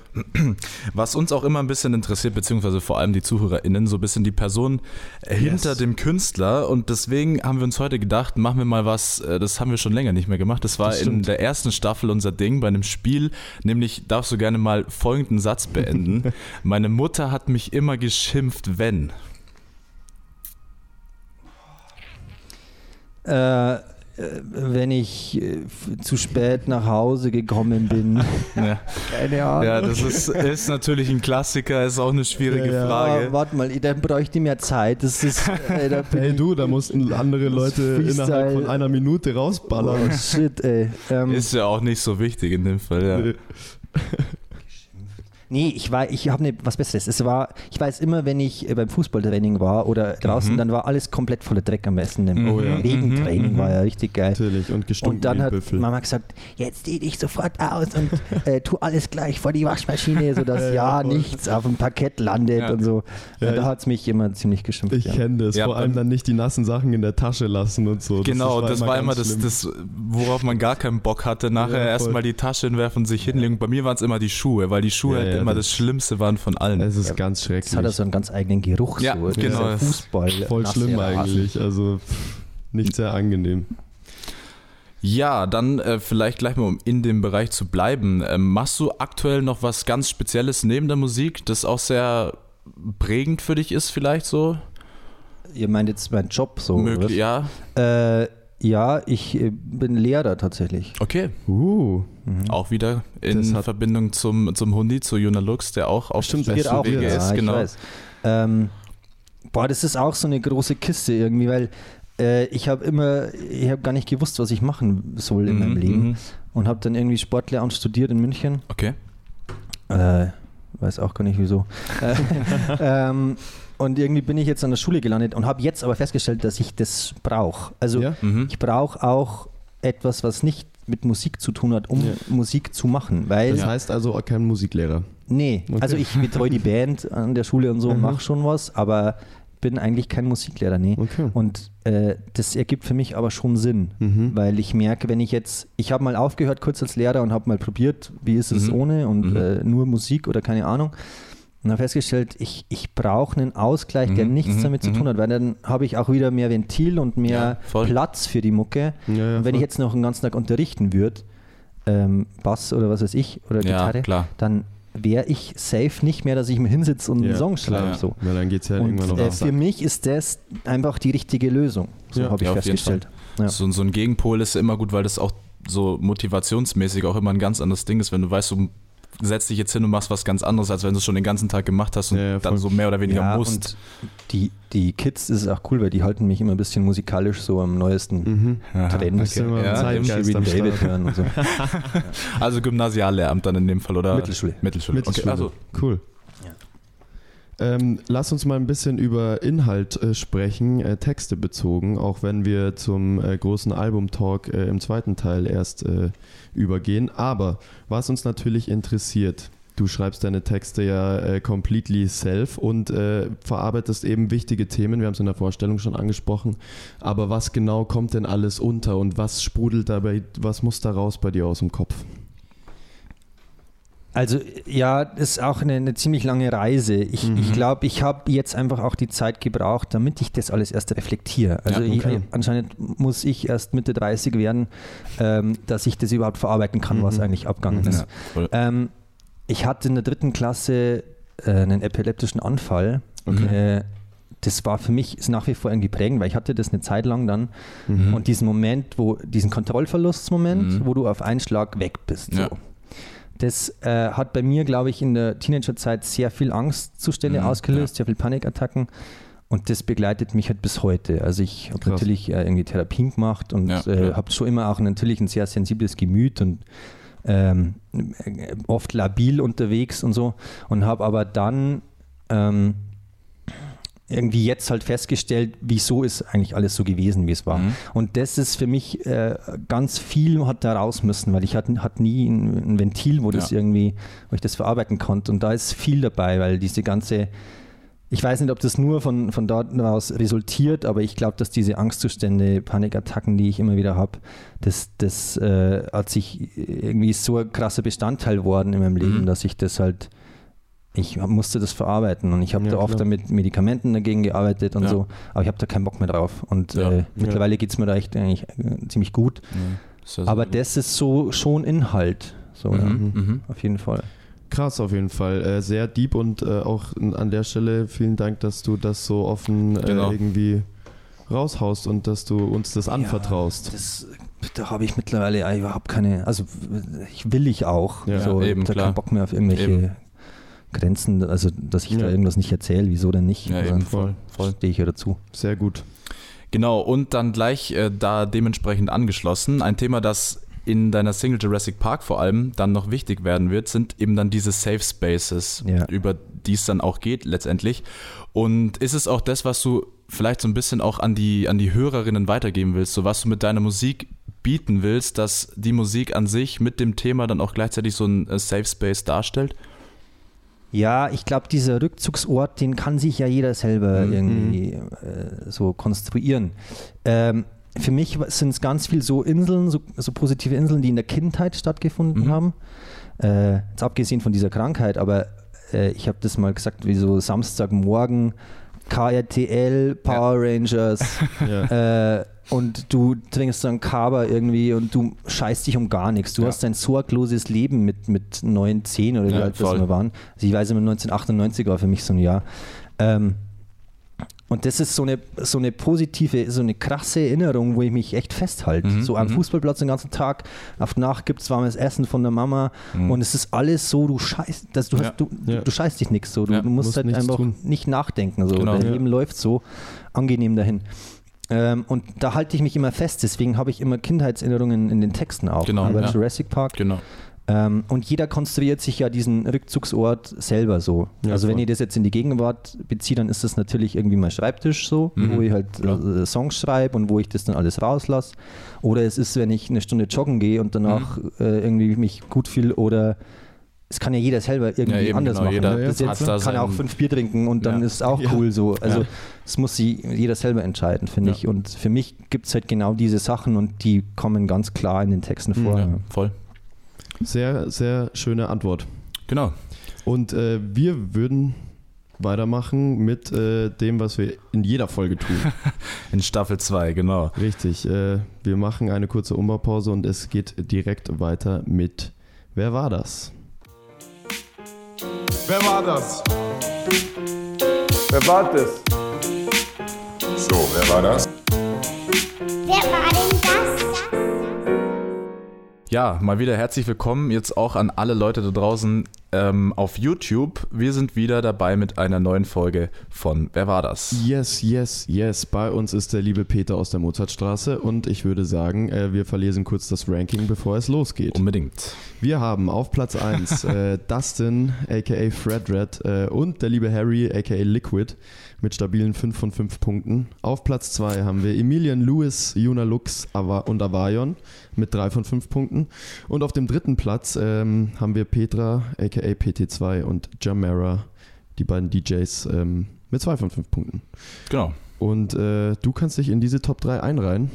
Was uns auch immer ein bisschen interessiert, beziehungsweise vor allem die ZuhörerInnen, so ein bisschen die Person äh, hinter dem Künstler. Und deswegen haben wir uns heute gedacht, machen wir mal was, äh, das haben wir schon länger nicht mehr gemacht. Das war Das in der ersten Staffel unser Ding bei einem Spiel, nämlich darfst du gerne mal folgenden Satz beenden. Meine Mutter hat mich immer geschimpft, wenn. Äh, wenn ich äh, zu spät nach Hause gekommen bin. Ja, Keine Ahnung. ja das ist, ist natürlich ein Klassiker, ist auch eine schwierige Ja, ja. Frage. Ah, warte mal, dann bräuchte ich mehr Zeit. Das ist. Äh, da Hey du, da mussten andere Leute innerhalb von einer Minute Oh, rausballern. shit, ey. Ähm, Ist ja auch nicht so wichtig in dem Fall, ja. Nee, ich war, ich habe ne, was Besseres. Es war, ich weiß immer, wenn ich äh, beim Fußballtraining war oder draußen, Mhm. dann war alles komplett voller Dreck am besten. Im Oh ja. Regentraining Mhm, war ja richtig geil. Natürlich. Und gestunken Und dann hat Büffel. Mama gesagt, jetzt zieh dich sofort aus und äh, tu alles gleich vor die Waschmaschine, sodass Ja, ja, nichts auf dem Parkett landet Ja. und so. Ja, und da hat es mich immer ziemlich geschimpft. Ich ja. kenne das. Ja, Vor allem dann nicht die nassen Sachen in der Tasche lassen und so. Genau, das, war immer das, das, worauf man gar keinen Bock hatte. Nachher erstmal die Tasche hinwerfen und sich hinlegen. Bei mir waren es immer die Schuhe, weil die Schuhe Ja, halt ja, immer das- das Schlimmste waren von allen. Es ist Ja, ganz schrecklich. Das hat also einen ganz eigenen Geruch. Ja, so. genau. Dieser Fußball. Voll schlimm eigentlich. Also nicht sehr angenehm. Ja, dann äh, vielleicht gleich mal, um in dem Bereich zu bleiben. Ähm, machst du aktuell noch was ganz Spezielles neben der Musik, das auch sehr prägend für dich ist, vielleicht so? Ihr meint jetzt meinen Job so? Möglich, ja. Äh, ja, ich äh, bin Lehrer tatsächlich. Okay. Uh, Mhm. Auch wieder in Verbindung zum, zum Hundi, zu Juna Lux, der auch auf Stimmt, Geht auch Wege wieder, ist. ja, Genau. Ähm, boah, das ist auch so eine große Kiste irgendwie, weil äh, ich habe immer, ich habe gar nicht gewusst, was ich machen soll in Mhm, meinem Leben mhm. und habe dann irgendwie Sportlehramt studiert in München. Okay. Äh, weiß auch gar nicht wieso. Äh, ähm, und irgendwie bin ich jetzt an der Schule gelandet und habe jetzt aber festgestellt, dass ich das brauche. Also ja? Mhm. ich brauche auch etwas, was nicht mit Musik zu tun hat, um Ja. Musik zu machen. Weil Das heißt also auch kein Musiklehrer. Nee, Okay. also ich betreue die Band an der Schule und so, Mhm. mache schon was, aber bin eigentlich kein Musiklehrer, nee. Okay. Und äh, das ergibt für mich aber schon Sinn, Mhm. weil ich merke, wenn ich jetzt, ich habe mal aufgehört kurz als Lehrer und habe mal probiert, wie ist es Mhm. ohne und Mhm. äh, nur Musik oder keine Ahnung. Und habe festgestellt, ich, ich brauche einen Ausgleich, der Mhm, nichts mhm, damit zu mhm. tun hat, weil dann habe ich auch wieder mehr Ventil und mehr Ja. Platz für die Mucke. Ja, ja, und wenn voll. ich jetzt noch einen ganzen Tag unterrichten würde, ähm, Bass oder was weiß ich, oder Ja, Gitarre, klar. dann wäre ich safe nicht mehr, dass ich mir hinsitze und Ja, einen Song schreibe. So. Weil dann geht es ja Und irgendwann noch äh, für mich ist das einfach die richtige Lösung. So Ja, habe ich festgestellt. Ja. So, so ein Gegenpol ist immer gut, weil das auch so motivationsmäßig auch immer ein ganz anderes Ding ist, wenn du weißt, du setzt dich jetzt hin und machst was ganz anderes, als wenn du es schon den ganzen Tag gemacht hast und Ja, ja, dann so mehr oder weniger Ja, musst. und die, die Kids das ist auch cool, weil die halten mich immer ein bisschen musikalisch so am neuesten Mhm. Trend. Ja, am David hören und so. Also Gymnasiallehramt dann in dem Fall oder? Mittelschule. Mittelschule. Mittelschule. Okay, also Cool. Ähm, lass uns mal ein bisschen über Inhalt äh, sprechen, äh, Texte bezogen, auch wenn wir zum äh, großen Album-Talk äh, im zweiten Teil erst äh, übergehen. Aber was uns natürlich interessiert, du schreibst deine Texte ja äh, completely self und verarbeitest eben wichtige Themen, wir haben es in der Vorstellung schon angesprochen. Aber was genau kommt denn alles unter und was sprudelt dabei, was muss da raus bei dir aus dem Kopf? Also ja, das ist auch eine, eine ziemlich lange Reise. Ich Mhm. ich glaube, ich habe jetzt einfach auch die Zeit gebraucht, damit ich das alles erst reflektiere. Also Ja, okay. ich, anscheinend muss ich erst Mitte 30 werden, ähm, dass ich das überhaupt verarbeiten kann, was Mhm. eigentlich abgegangen Mhm. ist. ja. Ähm, ich hatte in der dritten Klasse äh, einen epileptischen Anfall. Okay. Äh, das war für mich ist nach wie vor irgendwie prägend, weil ich hatte das eine Zeit lang dann Mhm. und diesen Moment, wo diesen Kontrollverlustmoment, Mhm. wo du auf einen Schlag weg bist. So. Ja. Das äh, hat bei mir, glaube ich, in der Teenagerzeit sehr viel Angstzustände Mhm, ausgelöst, sehr viel Panikattacken. Und das begleitet mich halt bis heute. Also ich habe natürlich äh, irgendwie Therapien gemacht und Ja, äh, ja. habe schon immer auch natürlich ein sehr sensibles Gemüt und ähm, äh, oft labil unterwegs und so. Und habe aber dann ähm, irgendwie jetzt halt festgestellt, wieso ist eigentlich alles so gewesen, wie es war. Mhm. Und das ist für mich äh, ganz viel hat da raus müssen, weil ich hatte hat nie ein, ein Ventil, wo das Ja. irgendwie, wo ich das verarbeiten konnte. Und da ist viel dabei, weil diese ganze, ich weiß nicht, ob das nur von, von dort aus resultiert, aber ich glaube, dass diese Angstzustände, Panikattacken, die ich immer wieder habe, das, das äh, hat sich irgendwie so ein krasser Bestandteil worden in meinem Leben, Mhm. dass ich das halt, ich musste das verarbeiten und ich habe Ja, da oft klar. mit Medikamenten dagegen gearbeitet und Ja. so, aber ich habe da keinen Bock mehr drauf. Und Ja. äh, mittlerweile geht es mir da echt eigentlich äh, ziemlich gut. So Aber gut. das ist so schon Inhalt. So, Mhm, mhm. auf jeden Fall. Krass auf jeden Fall. Äh, sehr deep und äh, auch an der Stelle vielen Dank, dass du das so offen äh, Genau. irgendwie raushaust und dass du uns das anvertraust. Das, da habe ich mittlerweile überhaupt keine, also ich will ich auch. Ja, so, eben, da klar. keinen Bock mehr auf irgendwelche Eben. Grenzen, also dass ich Ja. da irgendwas nicht erzähle, wieso denn nicht? Ja, Also, eben, voll. voll. Stehe ich ja dazu. Sehr gut. Genau, und dann gleich äh, da dementsprechend angeschlossen, ein Thema, das in deiner Single Jurassic Park vor allem dann noch wichtig werden wird, sind eben dann diese Safe Spaces, Ja. über die es dann auch geht letztendlich. Und ist es auch das, was du vielleicht so ein bisschen auch an die, an die Hörerinnen weitergeben willst, so was du mit deiner Musik bieten willst, dass die Musik an sich mit dem Thema dann auch gleichzeitig so ein äh, Safe Space darstellt? Ja, ich glaube, dieser Rückzugsort, den kann sich ja jeder selber Mhm. irgendwie äh, so konstruieren. Ähm, für mich sind es ganz viel so Inseln, so, so positive Inseln, die in der Kindheit stattgefunden Mhm. haben. Äh, jetzt abgesehen von dieser Krankheit, aber äh, ich habe das mal gesagt, wie so Samstagmorgen, KRTL, Power Rangers, Ja. äh, und du trinkst dann Kaba irgendwie und du scheißt dich um gar nichts. Du Ja. hast ein sorgloses Leben mit, mit 9, 10 oder wie Ja, alt das wir waren. Also ich weiß immer, 1998 war für mich so ein Jahr. Ähm, und das ist so eine, so eine positive, so eine krasse Erinnerung, wo ich mich echt festhalte. Mhm, so am mhm. Fußballplatz den ganzen Tag, auf Nacht gibt es warmes Essen von der Mama Mhm. und es ist alles so, du scheißt, dass du, Ja. hast, du, Ja. du scheißt dich nichts so. Du, Ja, du musst, musst halt einfach tun. nicht nachdenken. So. Genau. Dein. Leben läuft so angenehm dahin. Ähm, und da halte ich mich immer fest, deswegen habe ich immer Kindheitserinnerungen in den Texten auch. Genau, Aber ja. Jurassic Park. Genau. Ähm, und jeder konstruiert sich ja diesen Rückzugsort selber so. Ja, also wenn voll. ich das jetzt in die Gegenwart beziehe, dann ist das natürlich irgendwie mein Schreibtisch so, Mhm, wo ich halt klar. äh, Songs schreibe und wo ich das dann alles rauslasse. Oder es ist, wenn ich eine Stunde joggen gehe und danach Mhm. äh, irgendwie mich gut fühle oder es kann ja jeder selber irgendwie Ja, anders genau, machen. jeder das jetzt, kann er auch sein- fünf Bier trinken und dann Ja. ist es auch Ja. cool so. Also Ja. es muss sie jeder selber entscheiden, finde Ja. ich. Und für mich gibt es halt genau diese Sachen und die kommen ganz klar in den Texten Mhm, vor. Ja, voll. Sehr, sehr schöne Antwort. Genau. Und äh, wir würden weitermachen mit äh, dem, was wir in jeder Folge tun. In Staffel 2, genau. Richtig. Äh, wir machen eine kurze Umbaupause und es geht direkt weiter mit Wer war das? Wer war das? Wer war das? So, wer war das? Wer war das? Ja, mal wieder herzlich willkommen jetzt auch an alle Leute da draußen ähm, auf YouTube. Wir sind wieder dabei mit einer neuen Folge von Wer war das? Yes, yes, yes. Bei uns ist der liebe Peter aus der Mozartstraße und ich würde sagen, äh, wir verlesen kurz das Ranking, bevor es losgeht. Unbedingt. Wir haben auf Platz 1 äh, Dustin, aka Fred Red, äh, und der liebe Harry, aka Liquid, mit stabilen 5 von 5 Punkten. Auf Platz 2 haben wir Emilian Lewis, Juna Lux und Avarion mit 3 von 5 Punkten. Und auf dem dritten Platz ähm, haben wir Petra, aka PT2 und Jamera, die beiden DJs, ähm, mit 2 von 5 Punkten. Genau. Und äh, du kannst dich in diese Top 3 einreihen.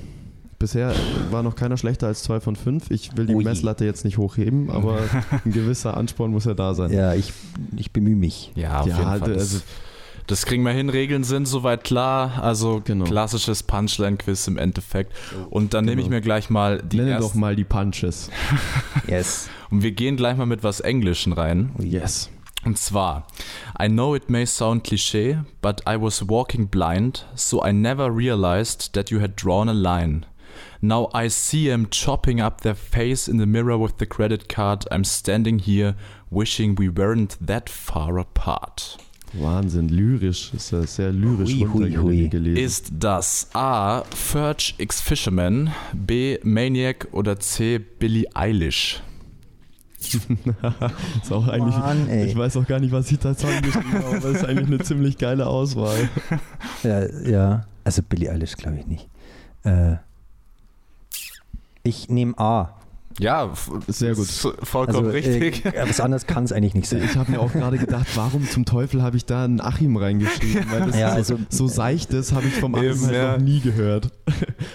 Bisher war noch keiner schlechter als 2 von 5. Ich will die Ui. Messlatte jetzt nicht hochheben, aber ein gewisser Ansporn muss ja da sein. Ja, ich, ich bemühe mich. Ja, auf Ja, jeden Fall. also- Das, kriegen wir hin. Regeln sind soweit klar. Also Genau. klassisches Punchline-Quiz im Endeffekt. Und dann nehme ich Genau. mir gleich mal die Nenne doch mal die Punches. Yes. Und wir gehen gleich mal mit was Englischen rein. Yes. Und zwar, I know it may sound cliché, but I was walking blind, so I never realized that you had drawn a line. Now I see them chopping up their face in the mirror with the credit card. I'm standing here wishing we weren't that far apart. Wahnsinn, lyrisch. Ist ja sehr lyrisch Hui, hui, hui. gelesen. Ist das A. Ferch X Fisherman, B. Maniac oder C. Billie Eilish? ist auch eigentlich, Mann, ey. ich weiß auch gar nicht, was ich da zusammengeschrieben habe, aber es ist eigentlich eine ziemlich geile Auswahl. Ja, ja. also Billie Eilish glaube ich nicht. Äh, ich nehme A. Ja, Sehr gut. ist Vollkommen Also, richtig. Äh, was anderes kann es eigentlich nicht sein. Ich habe mir auch gerade gedacht, warum zum Teufel habe ich da einen Achim reingeschrieben? Weil das Ja, so, also- so seichtes habe ich vom Achim Eben, halt ja. noch nie gehört.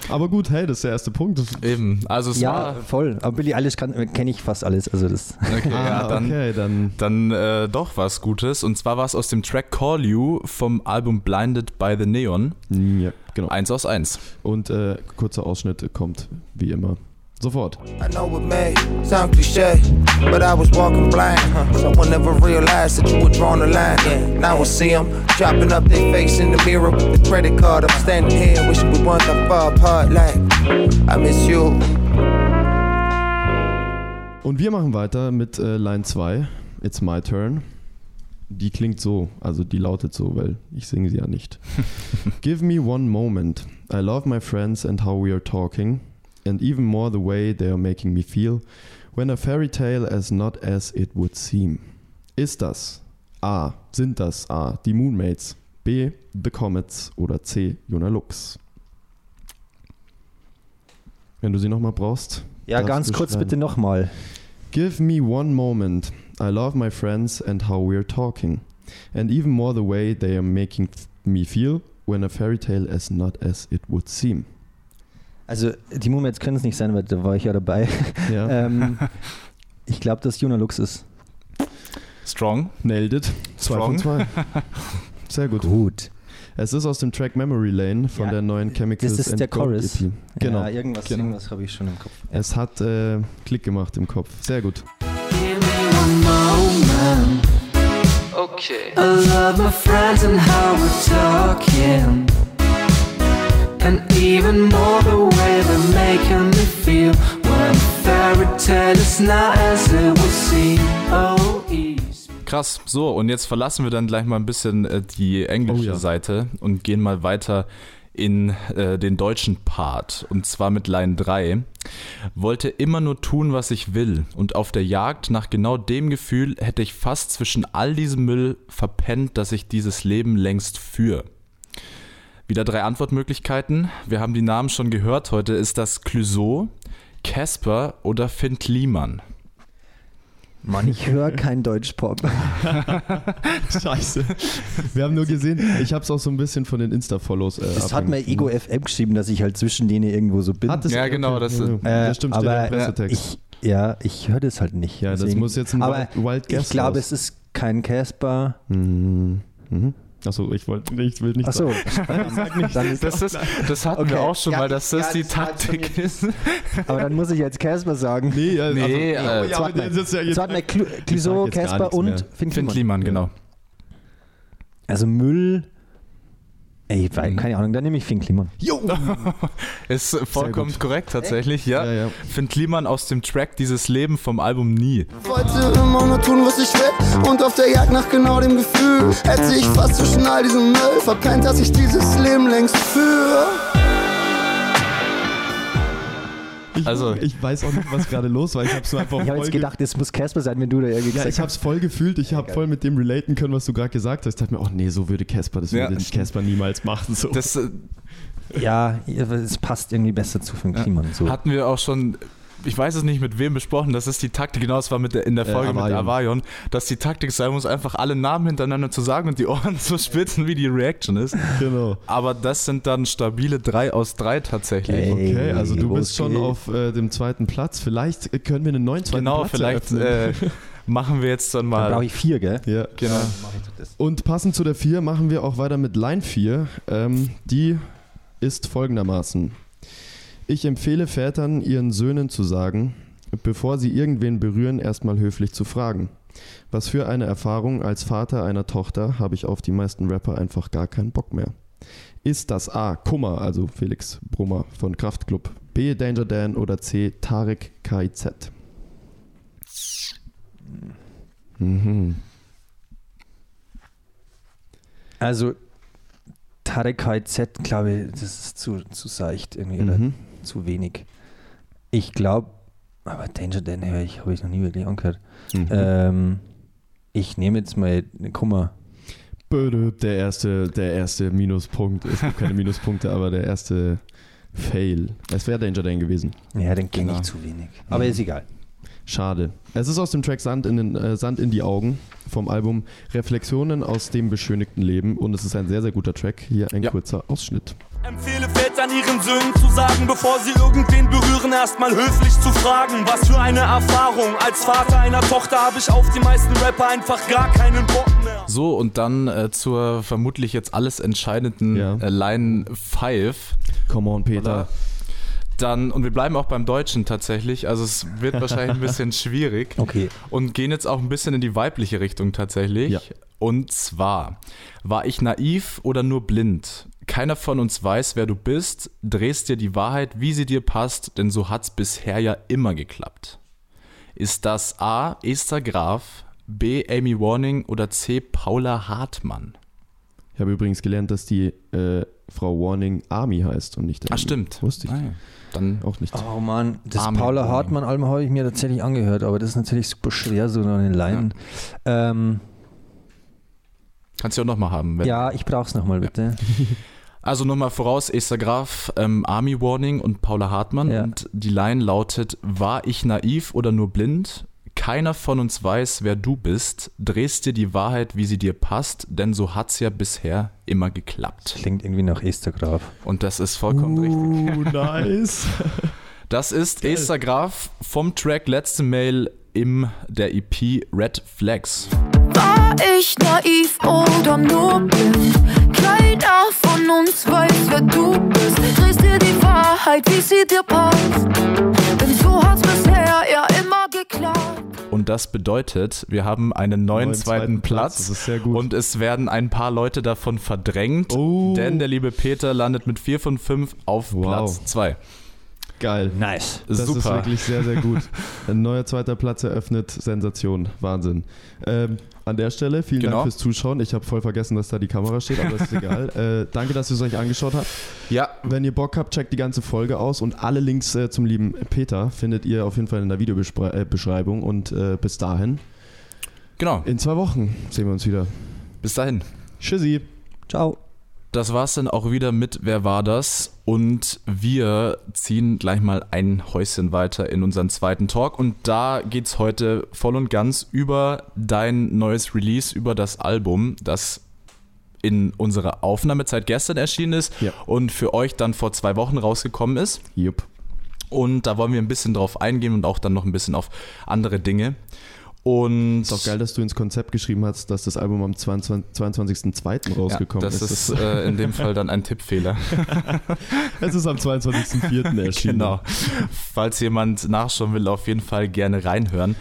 Aber gut, hey, das ist der erste Punkt. Das, Eben, also es Ja, war. voll. Aber Billie Eilish kenne ich fast alles. Also das. Okay, ah, ja, dann, okay, dann dann äh, doch was Gutes. Und zwar war es aus dem Track Call You vom Album Blinded by the Neon. ja, genau. Eins aus eins. Und äh, kurzer Ausschnitt kommt wie immer. Sofort. I know it may sound cliche, but I was walking blind. Huh? Someone never realized that you were drawing a line. Yeah. Now I see them chopping up their face in the mirror with the credit card. I'm standing here wishing we weren't that far apart. Like, I miss you. Und wir machen weiter mit äh, Line 2. It's my turn. Die klingt so, also die lautet so, weil ich singe sie ja nicht. Give me one moment. I love my friends and how we are talking. And even more the way they are making me feel. When a fairy tale as not as it would seem. Ist das A. Sind das A. Die Moonmates. B. The Comets. Oder C. Juna Lux. Wenn du sie nochmal brauchst. Ja, ganz kurz bitte nochmal. Give me one moment. I love my friends and how we're talking. And even more the way they are making me feel when a fairy tale is not as it would seem. Also die Moomets können es nicht sein, weil da war ich ja dabei. Ja, ähm, ich glaube, dass Juna Lux ist. Strong. nailed it. Zwei von Strong. zwei. Sehr gut. Gut. Es ist aus dem Track Memory Lane von Ja, der neuen Chemicals das ist and der Gold Chorus. EP. Genau. Ja, irgendwas, Genau. irgendwas habe ich schon im Kopf. Es hat äh, Klick gemacht im Kopf. Sehr gut. Give me one moment. Okay. I love my friends and how we're talking. And even more the way they're making me feel. When a fairy tale is not as it would seem. Oh, easy. Krass. So, und jetzt verlassen wir dann gleich mal ein bisschen äh, die englische Oh ja. Seite und gehen mal weiter in äh, den deutschen Part. Und zwar mit Line 3. Wollte immer nur tun, was ich will. Und auf der Jagd nach genau dem Gefühl hätte ich fast zwischen all diesem Müll verpennt, dass ich dieses Leben längst führe. Wieder drei Antwortmöglichkeiten. Wir haben die Namen schon gehört. Heute ist das Clouseau, Casper oder Finn Kliman. Mann, ich höre kein Deutschpop. Scheiße. Wir haben nur gesehen, ich habe es auch so ein bisschen von den Insta-Follows. Äh, Das hat mir Ego. FM geschrieben, dass ich halt zwischen denen irgendwo so bin. Hat es- Ja, genau, das- ja, Äh, das stimmt, steht im aber Pressetext. ich, ja, ich höre das halt nicht. Ja, das muss jetzt ein aber Wild- Wild Guess Ich glaube, es ist kein Casper. Mhm. Mhm. Achso, ich wollte ich will nicht Achso, sagen. Das, ist, das hatten Okay. wir auch schon Ja, mal, dass ja, das die das war jetzt Taktik ist. aber dann muss ich jetzt Casper sagen. Nee, ja, Nee, also, äh, ja, aber Jetzt das ja Jetzt Clouseau, Casper und. Finn Finn Kliman. Kliman, genau. Also Müll. Ey, weil, Mhm. keine Ahnung, dann nehme ich Finn Kliman. Ist vollkommen korrekt tatsächlich, ja. Ja, ja. Finn Kliman aus dem Track Dieses Leben vom Album Nie. Wollte immer nur tun, was ich will und auf der Jagd nach genau dem Gefühl hätte ich fast zwischen all diesem Müll verpennt, dass ich dieses Leben längst führe. Ich, Also- ich weiß auch nicht, was gerade los war. Ich habe es einfach Ich habe voll jetzt ge- gedacht, es muss Casper sein, wenn du da irgendwie Ja, ich habe es voll gefühlt. Ich habe voll mit dem relaten können, was du gerade gesagt hast. Ich dachte mir, oh nee, so würde Casper, das Ja, würde. Casper niemals machen. So. Das äh, Ja, es passt irgendwie besser zu Finn Kliman. So. hatten wir auch schon, ich weiß es nicht mit wem besprochen, das ist die Taktik, genau, es war mit der, in der Äh, Folge mit Avarion. Dass die Taktik sein muss, einfach alle Namen hintereinander zu sagen und die Ohren zu spitzen, wie die Reaction ist. genau. Aber das sind dann stabile 3 aus 3 tatsächlich. Ey. Okay, also du bist schon geht. auf äh, dem zweiten Platz. Vielleicht äh, können wir einen neuen zweiten Genau, Platz vielleicht eröffnen. äh, machen wir jetzt dann Dann brauche mal. ich vier, gell? ja. Genau. Und passend zu der 4 machen wir auch weiter mit Line 4. Ähm, die ist folgendermaßen. Ich empfehle Vätern, ihren Söhnen zu sagen, bevor sie irgendwen berühren, erstmal höflich zu fragen. Was für eine Erfahrung als Vater einer Tochter habe ich auf die meisten Rapper einfach gar keinen Bock mehr. Ist das A. Kummer, also Felix Brummer von Kraftklub, B. Danger Dan oder C. Tarek KIZ? Mhm. Also, Tarek KZ, glaube ich, das ist zu, zu seicht irgendwie Mhm. Zu wenig. Ich glaube, aber Danger Dan höre ich, habe ich noch nie wirklich angehört. Mhm. Ähm, ich nehme jetzt mal Kummer. Böde, der erste, der erste Minuspunkt. Es gibt keine Minuspunkte, aber der erste Fail. Es wäre Danger Dan gewesen. Ja, den kenne Genau. ich zu wenig. Aber ist egal. Schade. Es ist aus dem Track Sand in, den, äh, Sand in die Augen vom Album Reflexionen aus dem beschönigten Leben und es ist ein sehr, sehr guter Track. Hier ein Ja. kurzer Ausschnitt. Empfehle ihren Söhnen zu sagen, bevor sie irgendwen berühren, erstmal höflich zu fragen. Was für eine Erfahrung. Als Vater einer Tochter habe ich auf die meisten Rapper einfach gar keinen Bock mehr. So, und dann äh, zur vermutlich jetzt alles entscheidenden Ja. äh, Line 5. Come on, Peter. Dann, und wir bleiben auch beim Deutschen tatsächlich, also es wird wahrscheinlich ein bisschen schwierig. Okay. Und gehen jetzt auch ein bisschen in die weibliche Richtung tatsächlich. Ja. Und zwar, war ich naiv oder nur blind? Keiner von uns weiß, wer du bist, drehst dir die Wahrheit, wie sie dir passt, denn so hat's bisher ja immer geklappt. Ist das A. Esther Graf, B. Amy Warning oder C. Paula Hartmann? Ich habe übrigens gelernt, dass die äh, Frau Warning Army heißt und nicht Ah, Amy. stimmt. Wusste ich Ah, ja. Dann auch nicht. Oh Mann, das Armin Paula Warning. Hartmann-Album habe ich mir tatsächlich angehört, aber das ist natürlich super schwer, so eine Line. Ähm, kannst du auch nochmal haben. wenn- ja, ich brauche es nochmal, bitte. Also nochmal voraus, Esther Graf, ähm, Army Warning und Paula Hartmann. Ja. Und die Line lautet, war ich naiv oder nur blind? Keiner von uns weiß, wer du bist. Drehst dir die Wahrheit, wie sie dir passt, denn so hat's ja bisher immer geklappt. Klingt irgendwie nach Esther Graf. Und das ist vollkommen richtig. Uh, nice. Das ist Esther Graf vom Track Letzte Mail im der EP Red Flags. War ich naiv oder nur blind? Keiner von uns weiß, wer du bist. Drehst dir die Wahrheit, wie sie dir passt. Denn so hat's bisher ja immer geklappt. Und das bedeutet, wir haben einen neuen, Neuen zweiten, zweiten Platz. Platz. Das ist sehr gut. Und es werden ein paar Leute davon verdrängt, Oh. denn der liebe Peter landet mit 4 von 5 auf Wow. Platz 2. Geil. Nice. Das ist Super. wirklich sehr, sehr gut. Ein neuer zweiter Platz eröffnet. Sensation. Wahnsinn. Ähm, an der Stelle vielen Genau. Dank fürs Zuschauen. Ich habe voll vergessen, dass da die Kamera steht, aber das ist egal. Äh, danke, dass ihr es euch angeschaut habt. Ja, Wenn ihr Bock habt, checkt die ganze Folge aus und alle Links äh, zum lieben Peter findet ihr auf jeden Fall in der Videobeschreibung. Und äh, bis dahin, genau. in zwei Wochen sehen wir uns wieder. Bis dahin. Tschüssi. Ciao. Das war's dann auch wieder mit Wer war das? Und wir ziehen gleich mal ein Häuschen weiter in unseren zweiten Talk. Und da geht's heute voll und ganz über dein neues Release, über das Album, das in unserer Aufnahmezeit gestern erschienen ist Ja. und für euch dann vor zwei Wochen rausgekommen ist. Jupp. Und da wollen wir ein bisschen drauf eingehen und auch dann noch ein bisschen auf andere Dinge. Und Ist auch geil, dass du ins Konzept geschrieben hast, dass das Album am 22 22.02. ja, rausgekommen das ist. ist äh, in dem Fall dann ein Tippfehler. es ist am 22.04. erschienen. Genau. Falls jemand nachschauen will, auf jeden Fall gerne reinhören.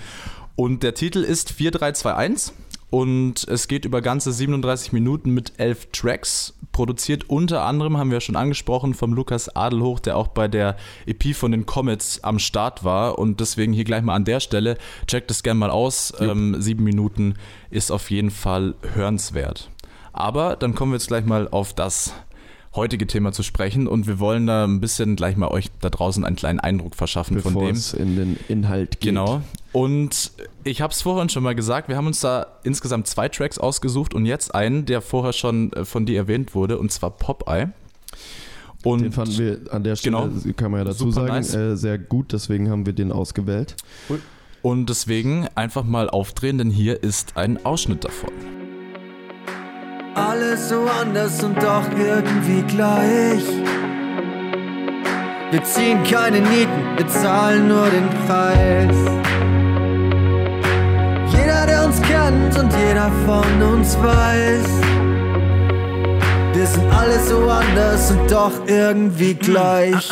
Und der Titel ist 4321 und es geht über ganze 37 Minuten mit elf Tracks. Produziert unter anderem, haben wir ja schon angesprochen, vom Lukas Adelhoch, der auch bei der EP von den Comets am Start war. Und deswegen hier gleich mal an der Stelle, checkt es gerne mal aus. Ähm, sieben Minuten ist auf jeden Fall hörenswert. Aber dann kommen wir jetzt gleich mal auf das heutige Thema zu sprechen und wir wollen da ein bisschen gleich mal euch da draußen einen kleinen Eindruck verschaffen von Bevor dem. es in den Inhalt geht. Genau. Und ich habe es vorhin schon mal gesagt, wir haben uns da insgesamt zwei Tracks ausgesucht und jetzt einen, der vorher schon äh, von dir erwähnt wurde, und zwar Popeye. Und Den fanden wir an der Stelle, Genau. kann man ja dazu sagen, nice. äh, sehr gut, deswegen haben wir den ausgewählt. Und deswegen einfach mal aufdrehen, denn hier ist ein Ausschnitt davon. Alles so anders und doch irgendwie gleich. Wir ziehen keine Nieten, wir zahlen nur den Preis. Jeder, der uns kennt und jeder von uns weiß. Wir sind alle so anders und doch irgendwie gleich.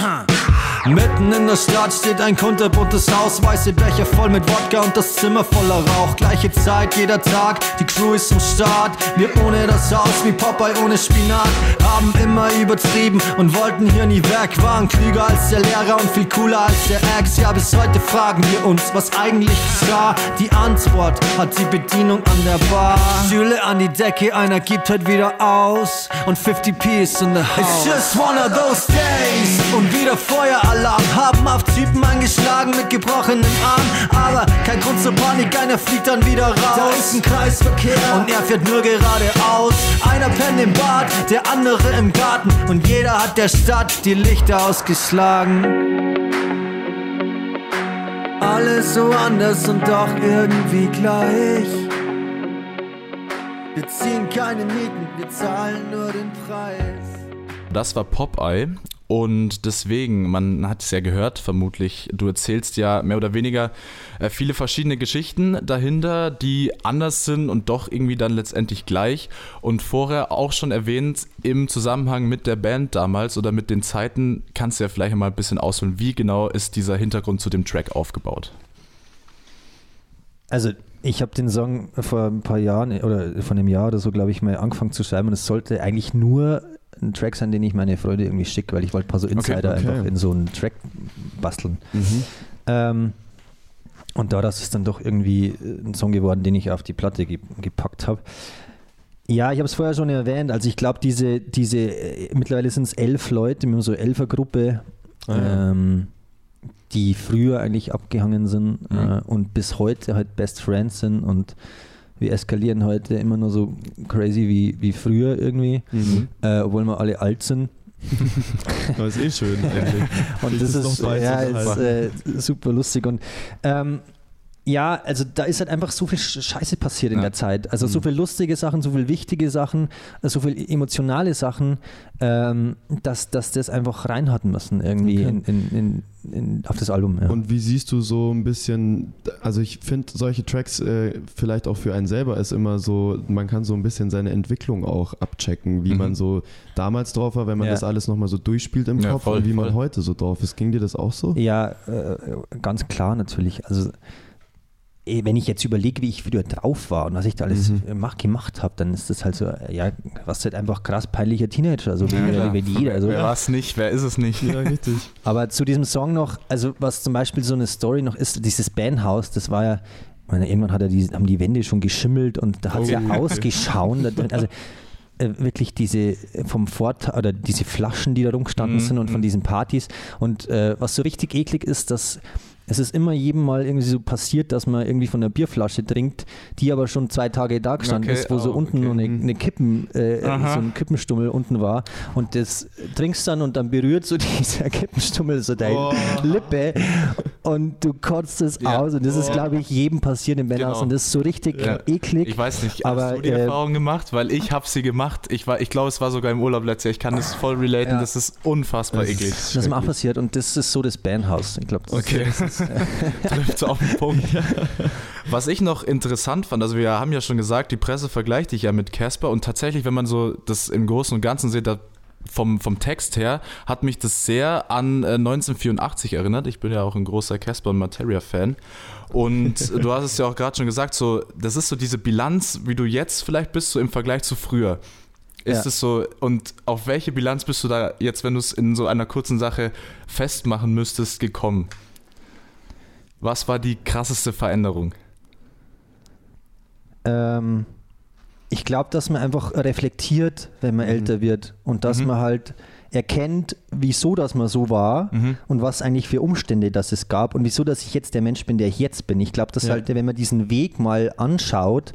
Mitten in der Stadt steht ein kunterbuntes Haus, weiße Becher voll mit Wodka und das Zimmer voller Rauch. Gleiche Zeit, jeder Tag, die Crew ist am Start. Wir ohne das Haus wie Popeye ohne Spinat, haben immer übertrieben und wollten hier nie weg. Waren klüger als der Lehrer und viel cooler als der Ex. Ja, bis heute fragen wir uns, was eigentlich geschah. Die Antwort hat die Bedienung an der Bar. Stühle an die Decke, einer gibt heute wieder aus und 50p ist in the house. It's just one of those days und wieder Feueralarm. Haben auf Typen angeschlagen mit gebrochenen Armen. Aber kein Grund zur Panik, einer fliegt dann wieder raus. Da ist ein Kreisverkehr und er fährt nur geradeaus. Einer pennt im Bad, der andere im Garten. Und jeder hat der Stadt die Lichter ausgeschlagen. Alles so anders und doch irgendwie gleich. Wir ziehen keine Mieten, wir zahlen nur den Preis. Das war Popeye. Und deswegen, man hat es ja gehört, vermutlich, du erzählst ja mehr oder weniger äh, viele verschiedene Geschichten dahinter, die anders sind und doch irgendwie dann letztendlich gleich. Und vorher auch schon erwähnt, im Zusammenhang mit der Band damals oder mit den Zeiten, kannst du ja vielleicht mal ein bisschen ausholen, wie genau ist dieser Hintergrund zu dem Track aufgebaut? Also ich habe den Song vor ein paar Jahren oder von einem Jahr oder so, glaube ich, mal angefangen zu schreiben und es sollte eigentlich nur ein Track sein, den ich meine Freunde irgendwie schicke, weil ich wollte ein paar so Insider okay. einfach in so einen Track basteln. Mhm. Ähm, und daraus ist dann doch irgendwie äh, ein Song geworden, den ich auf die Platte ge gepackt habe. Ja, ich habe es vorher schon erwähnt. Also ich glaube, diese, diese, äh, mittlerweile sind es elf Leute, mit so Elfergruppe, Ah, ja. ähm, die früher eigentlich abgehangen sind Mhm. äh, und bis heute halt Best Friends sind und wir eskalieren heute immer nur so crazy wie, wie früher irgendwie, Mhm. äh, obwohl wir alle alt sind. Das ist eh schön, endlich. Und das das ist, so ja, ist äh, super lustig. Und ähm, ja, also da ist halt einfach so viel Sch- Scheiße passiert in Ja. der Zeit. Also Mhm. so viel lustige Sachen, so viel wichtige Sachen, äh, so viel emotionale Sachen, ähm, dass, dass das einfach reinhatten müssen irgendwie Okay. in, in, in, in, auf das Album. Ja. Und wie siehst du so ein bisschen, also ich finde solche Tracks äh, vielleicht auch für einen selber ist immer so, man kann so ein bisschen seine Entwicklung auch abchecken, wie Mhm. man so damals drauf war, wenn man Ja. das alles nochmal so durchspielt im Ja, Kopf voll, und wie man voll. heute so drauf ist. Ging dir das auch so? Ja, äh, ganz klar natürlich. Also wenn ich jetzt überlege, wie ich früher drauf war und was ich da alles Mhm. äh, mach, gemacht habe, dann ist das halt so, äh, ja, was halt einfach krass peinlicher Teenager, so wie, Ja, wie, wie jeder. Also, Wer war es nicht? Wer ist es nicht? Ja, richtig. Aber zu diesem Song noch, also was zum Beispiel so eine Story noch ist, dieses Bandhaus, das war ja, meine, irgendwann hat er die, haben die Wände schon geschimmelt und da hat es ja Oh, okay. ausgeschaut. Also äh, wirklich diese vom Vorteil oder diese Flaschen, die da rumgestanden Mhm, sind und von mhm. diesen Partys. Und äh, was so richtig eklig ist, dass es ist immer jedem Mal irgendwie so passiert, dass man irgendwie von einer Bierflasche trinkt, die aber schon zwei Tage da gestanden Okay, ist, wo so oh, unten okay. noch eine, eine Kippen, äh, so ein Kippenstummel unten war. Und das trinkst dann und dann berührt so dieser Kippenstummel so deine Oh. Lippe und du kotzt es Ja. aus. Und das ist, glaube ich, jedem passiert im Benhaus Genau. und das ist so richtig Ja. eklig. Ich weiß nicht, aber, hast du die äh, Erfahrung gemacht? Weil ich habe sie gemacht. Ich, war- ich glaube, es war sogar im Urlaub letztes Jahr. Ich kann das voll relaten. Ja. Das ist unfassbar Das ist eklig. Das ist mir auch passiert und das ist so das Bandhaus. Ich glaube, das Okay, trifft auf den Punkt. Was ich noch interessant fand, also wir haben ja schon gesagt, die Presse vergleicht dich ja mit Casper und tatsächlich, wenn man so das im Großen und Ganzen sieht, da vom, vom Text her hat mich das sehr an äh, 1984 erinnert. Ich bin ja auch ein großer Casper und Materia-Fan. Und du hast es ja auch gerade schon gesagt, so, das ist so diese Bilanz, wie du jetzt vielleicht bist, so im Vergleich zu früher. Ist Ja. es so, und auf welche Bilanz bist du da jetzt, wenn du es in so einer kurzen Sache festmachen müsstest, gekommen? Was war die krasseste Veränderung? Ähm, ich glaube, dass man einfach reflektiert, wenn man älter wird und dass Mhm. man halt erkennt, wieso dass man so war Mhm. und was eigentlich für Umstände das es gab und wieso, dass ich jetzt der Mensch bin, der ich jetzt bin. Ich glaube, dass Ja. halt, wenn man diesen Weg mal anschaut,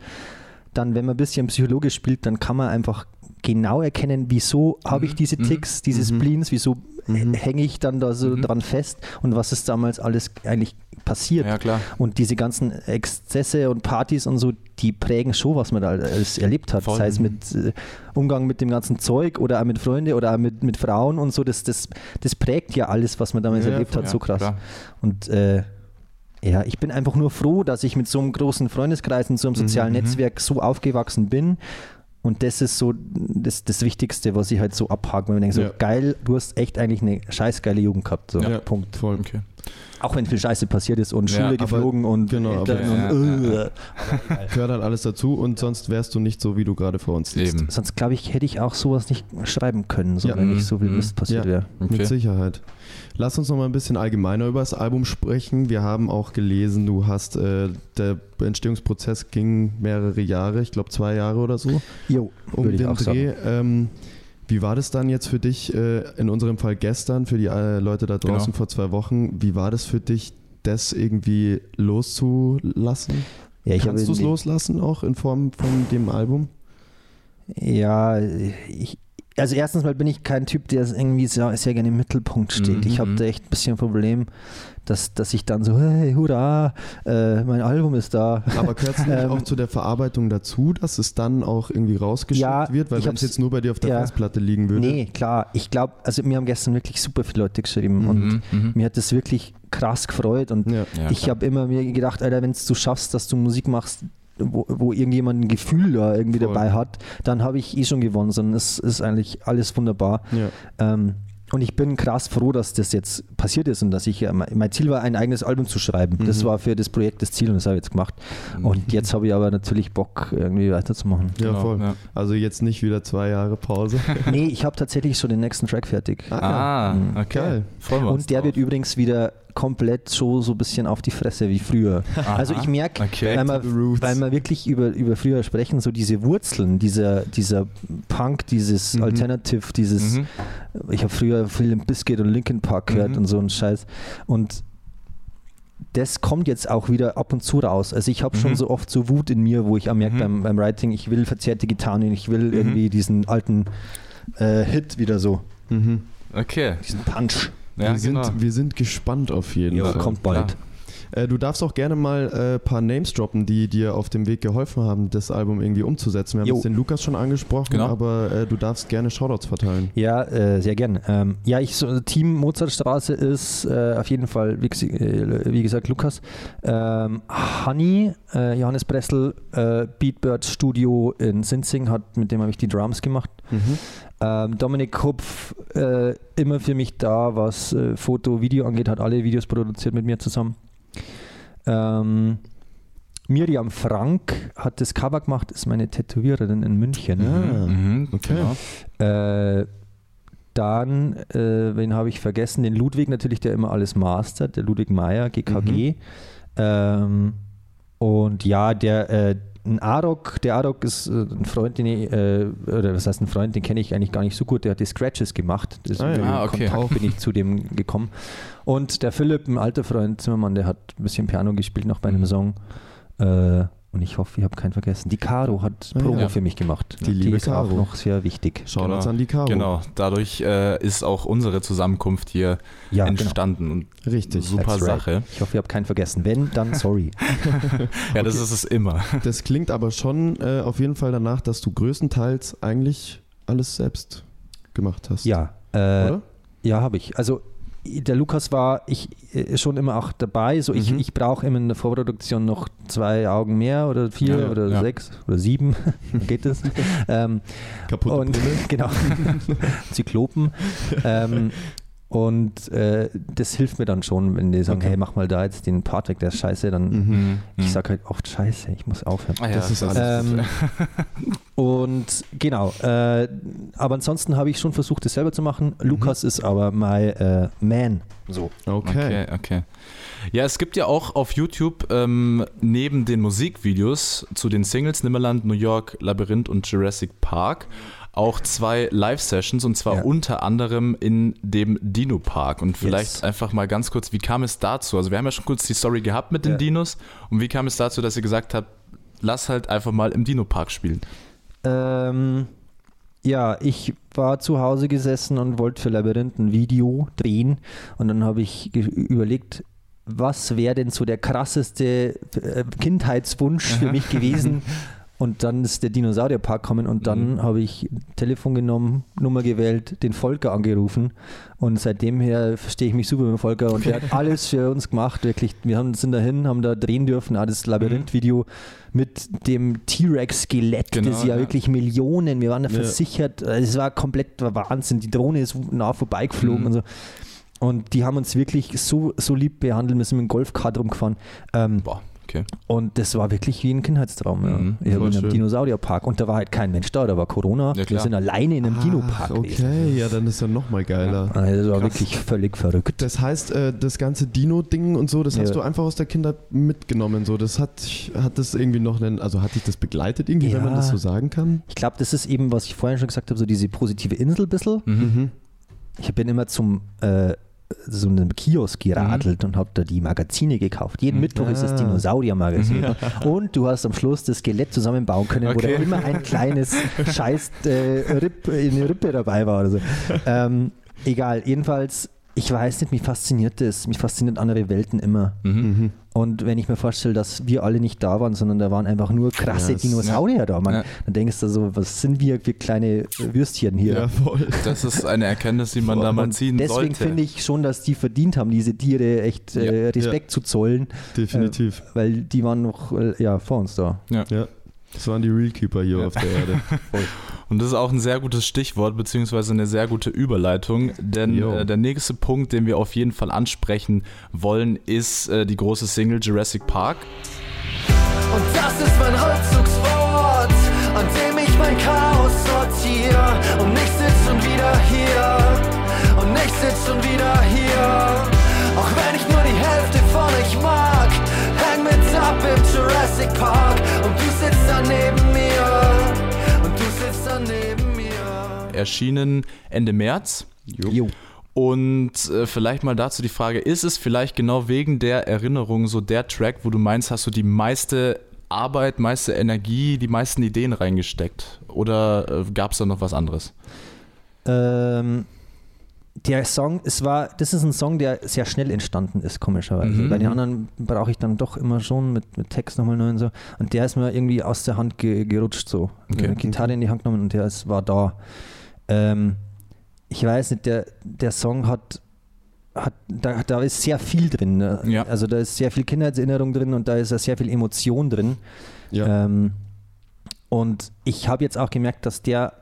dann, wenn man ein bisschen psychologisch spielt, dann kann man einfach genau erkennen, wieso habe ich diese Ticks, diese Spleens, wieso hänge ich dann da so dran fest und was ist damals alles eigentlich passiert. Ja, klar. Und diese ganzen Exzesse und Partys und so, die prägen schon, was man da alles erlebt hat. Voll. Sei es mit äh, Umgang mit dem ganzen Zeug oder auch mit Freunden oder auch mit, mit Frauen und so. Das, das, das prägt ja alles, was man damals Ja, erlebt voll. hat, so Ja, krass. klar. Und äh, ja, ich bin einfach nur froh, dass ich mit so einem großen Freundeskreis und so einem Mhm, sozialen Netzwerk so aufgewachsen bin. Und das ist so das, das Wichtigste, was ich halt so abhake, wenn man denkt, so Ja. geil, du hast echt eigentlich eine scheiß geile Jugend gehabt. So, Ja. Punkt. Voll. Okay. Auch wenn viel Scheiße passiert ist und Ja, Schule geflogen und genau, aber- und, äh, Gehört halt alles dazu und sonst wärst du nicht so, wie du gerade vor uns sitzt. Eben. Sonst glaube ich, hätte ich auch sowas nicht schreiben können, so Ja. wenn Mhm. nicht so viel Mhm. Mist passiert Ja. wäre. Okay. Mit Sicherheit. Lass uns noch mal ein bisschen allgemeiner über das Album sprechen. Wir haben auch gelesen, du hast, äh, der Entstehungsprozess ging mehrere Jahre, ich glaube zwei Jahre oder so, Jo, um würde ich den auch Dreh. sagen. Ähm, wie war das dann jetzt für dich, äh, in unserem Fall gestern, für die äh, Leute da draußen Genau. vor zwei Wochen, wie war das für dich, das irgendwie loszulassen? Ja, ich habe Kannst du es loslassen auch in Form von dem Album? Ja, ich, also erstens mal bin ich kein Typ, der irgendwie sehr, sehr gerne im Mittelpunkt steht. Ich habe Mhm. da echt ein bisschen ein Problem, dass, dass ich dann so, hey, hurra, äh, mein Album ist da. Aber gehört es nicht Ähm, auch zu der Verarbeitung dazu, dass es dann auch irgendwie rausgeschickt Ja, wird? Weil ich wenn es jetzt nur bei dir auf der ja. Festplatte liegen würde. Nee, klar, ich glaube, also mir haben gestern wirklich super viele Leute geschrieben und Mhm, mhm. mir hat das wirklich krass gefreut und Ja. Ja, ich habe immer mir gedacht, Alter, wenn du schaffst, dass du Musik machst, wo, wo irgendjemand ein Gefühl da irgendwie Voll. dabei hat, dann habe ich eh schon gewonnen, sondern es ist eigentlich alles wunderbar. Ja. Ähm, und ich bin krass froh, dass das jetzt passiert ist und dass ich, ja- mein Ziel war, ein eigenes Album zu schreiben. Das Mhm. war für das Projekt das Ziel und das habe ich jetzt gemacht. Und jetzt habe ich aber natürlich Bock, irgendwie weiterzumachen. Ja, Genau, voll. ja. Also jetzt nicht wieder zwei Jahre Pause. nee, ich habe tatsächlich schon den nächsten Track fertig. Ah, okay. Geil. Freuen wir uns Und der drauf. wird übrigens wieder komplett so, so ein bisschen auf die Fresse wie früher. Also ich merke, Okay. weil, weil wir wirklich über, über früher sprechen, so diese Wurzeln, dieser, dieser Punk, dieses Mhm. Alternative, dieses, Mhm. ich habe früher viel im Biscuit und Linkin Park gehört Mhm. und so ein Scheiß. Und das kommt jetzt auch wieder ab und zu raus. Also ich habe schon Mhm. so oft so Wut in mir, wo ich auch merke Mhm. beim, beim Writing, ich will verzerrte Gitarren, ich will irgendwie diesen alten äh, Hit wieder so, Mhm. Okay. diesen Punch. Ja, wir, sind, genau. wir sind gespannt auf jeden Jo, Fall. kommt bald. Äh, du darfst auch gerne mal ein äh, paar Names droppen, die dir auf dem Weg geholfen haben, das Album irgendwie umzusetzen. Wir haben jetzt den Lukas schon angesprochen, Genau. aber äh, du darfst gerne Shoutouts verteilen. Ja, sehr gern. Ähm, ja, ich so, Team Mozartstraße ist auf jeden Fall, wie, ges- wie gesagt, Lukas. Ähm, Honey, Johannes Bressel, Beatbird Studio in Sinzing, hat, mit dem habe ich die Drums gemacht. Ähm, Dominik Hupf, äh, immer für mich da, was äh, Foto, Video angeht, hat alle Videos produziert mit mir zusammen. Ähm, Miriam Frank hat das Cover gemacht, ist meine Tätowiererin in München. Ah, Mhm, okay. Genau. Äh, dann, äh, wen habe ich vergessen? Den Ludwig natürlich, der immer alles mastert, der Ludwig Meier, GKG. Ähm, und ja, der, äh, ein Arok, der Arok ist äh, ein Freund, den ich, äh, oder was heißt ein Freund, den kenne ich eigentlich gar nicht so gut, der hat die Scratches gemacht. Das Ah, ja. Ah, okay. Kontakt bin ich zu dem gekommen. Und der Philipp, ein alter Freund Zimmermann, der hat ein bisschen Piano gespielt noch bei einem Mhm. Song. Äh, und ich hoffe, ich habe keinen vergessen. Die Caro hat Promo ja. für mich gemacht. Die liebe ist auch Caro. noch sehr wichtig. Shoutouts Genau. an die Caro. Genau, dadurch äh, ist auch unsere Zusammenkunft hier Ja, genau. entstanden und Richtig. super right. Sache. Ich hoffe, ihr habt keinen vergessen. Wenn, dann sorry. Ja, das ist es immer. Das klingt aber schon äh, auf jeden Fall danach, dass du größtenteils eigentlich alles selbst gemacht hast. Ja, äh, Oder? ja, habe ich. Also der Lukas war ich äh, schon immer auch dabei. So ich, Mhm. ich brauche immer in der Vorproduktion noch zwei Augen mehr oder vier Ja, oder ja. sechs oder sieben. Geht das? ähm, Brille. genau Zyklopen. ähm, und äh, das hilft mir dann schon, wenn die sagen, Okay. hey, mach mal da jetzt den Part weg, der ist scheiße, dann Mhm. ich sage halt oft scheiße, ich muss aufhören. Ah ja, Das ist alles. Ähm, und genau, äh, aber ansonsten habe ich schon versucht, das selber zu machen. Mhm. Lukas ist aber my äh, man. So. Okay. Okay, okay. Ja, es gibt ja auch auf YouTube ähm, neben den Musikvideos zu den Singles Nimmerland, New York, Labyrinth und Jurassic Park auch zwei Live-Sessions und zwar Ja. unter anderem in dem Dino Park. Und vielleicht Yes. einfach mal ganz kurz, wie kam es dazu? Also wir haben ja schon kurz die Story gehabt mit den Ja. Dinos und wie kam es dazu, dass ihr gesagt habt, lass halt einfach mal im Dino Park spielen? Ähm, ja, ich war zu Hause gesessen und wollte für Labyrinth ein Video drehen und dann habe ich überlegt, was wäre denn so der krasseste äh, Kindheitswunsch für mich gewesen? Und dann ist der Dinosaurierpark gekommen und dann Mhm. habe ich Telefon genommen, Nummer gewählt, den Volker angerufen und seitdem her verstehe ich mich super mit dem Volker und der hat alles für uns gemacht, wirklich. Wir haben, sind dahin, haben da drehen dürfen, auch das Labyrinth-Video mit dem T-Rex-Skelett, Genau, das ja, ja. wirklich Millionen, wir waren da Ja. versichert, es war komplett Wahnsinn, die Drohne ist nah vorbeigeflogen Mhm. und so. Und die haben uns wirklich so, so lieb behandelt, wir sind mit dem Golfkart rumgefahren. Ähm, Boah, okay. und das war wirklich wie ein Kindheitstraum. Ja. Mhm, Ich voll in einem Dinosaurierpark und da war halt kein Mensch da, da war Corona. Ja, wir sind alleine in einem Ach, Dinopark gewesen. Okay, ja, dann ist ja noch mal geiler. Also das war Krass. wirklich völlig verrückt. Das heißt, äh, das ganze Dino-Ding und so, das hast Ja. du einfach aus der Kindheit mitgenommen. So, das hat, hat das irgendwie noch einen, also hat dich das begleitet irgendwie, wenn man Ja. das so sagen kann? Ich glaube, das ist eben, was ich vorhin schon gesagt habe, so diese positive Insel ein bisschen. Mhm. Ich bin immer zum äh, so einem Kiosk geradelt und habe da die Magazine gekauft. Jeden Mittwoch ist das Ah. Dinosaurier-Magazin. Und du hast am Schluss das Skelett zusammenbauen können, wo Okay. da immer ein kleines Scheiß äh, Ripp, in der Rippe dabei war. Oder so. ähm, egal, jedenfalls, ich weiß nicht, mich fasziniert das. Mich fasziniert andere Welten immer. Mhm. Mhm. Und wenn ich mir vorstelle, dass wir alle nicht da waren, sondern da waren einfach nur krasse Ja, es- Dinosaurier da, man, Ja. dann denkst du so, was sind wir für kleine Würstchen hier? Ja, voll. Das ist eine Erkenntnis, die man da mal Und ziehen deswegen sollte. finde ich schon, dass die verdient haben, diese Tiere echt äh, Ja. Respekt zu zollen, Definitiv. weil die waren noch äh, ja, vor uns da. Ja. Das waren die Real Keeper hier Ja. auf der Erde. Und das ist auch ein sehr gutes Stichwort, beziehungsweise eine sehr gute Überleitung, denn äh, der nächste Punkt, den wir auf jeden Fall ansprechen wollen, ist äh, die große Single Jurassic Park. Und das ist mein Rückzugsort, an dem Erschienen Ende März. Jo. Und äh, vielleicht mal dazu die Frage, ist es vielleicht genau wegen der Erinnerung so der Track, wo du meinst, hast du die meiste Arbeit, meiste Energie, die meisten Ideen reingesteckt? Oder äh, gab es da noch was anderes? Ähm, der Song, es war, das ist ein Song, der sehr schnell entstanden ist, komischerweise. Mhm. Bei den anderen brauche ich dann doch immer schon mit, mit Text nochmal neu und so. Und der ist mir irgendwie aus der Hand ge gerutscht so. Okay. Gitarre in die Hand genommen und der ist, war da. Ähm, ich weiß nicht, der, der Song hat, hat da, da ist sehr viel drin. Ne? Ja. Also da ist sehr viel Kindheitserinnerung drin und da ist sehr viel Emotion drin. Ja. Ähm, und ich habe jetzt auch gemerkt, dass der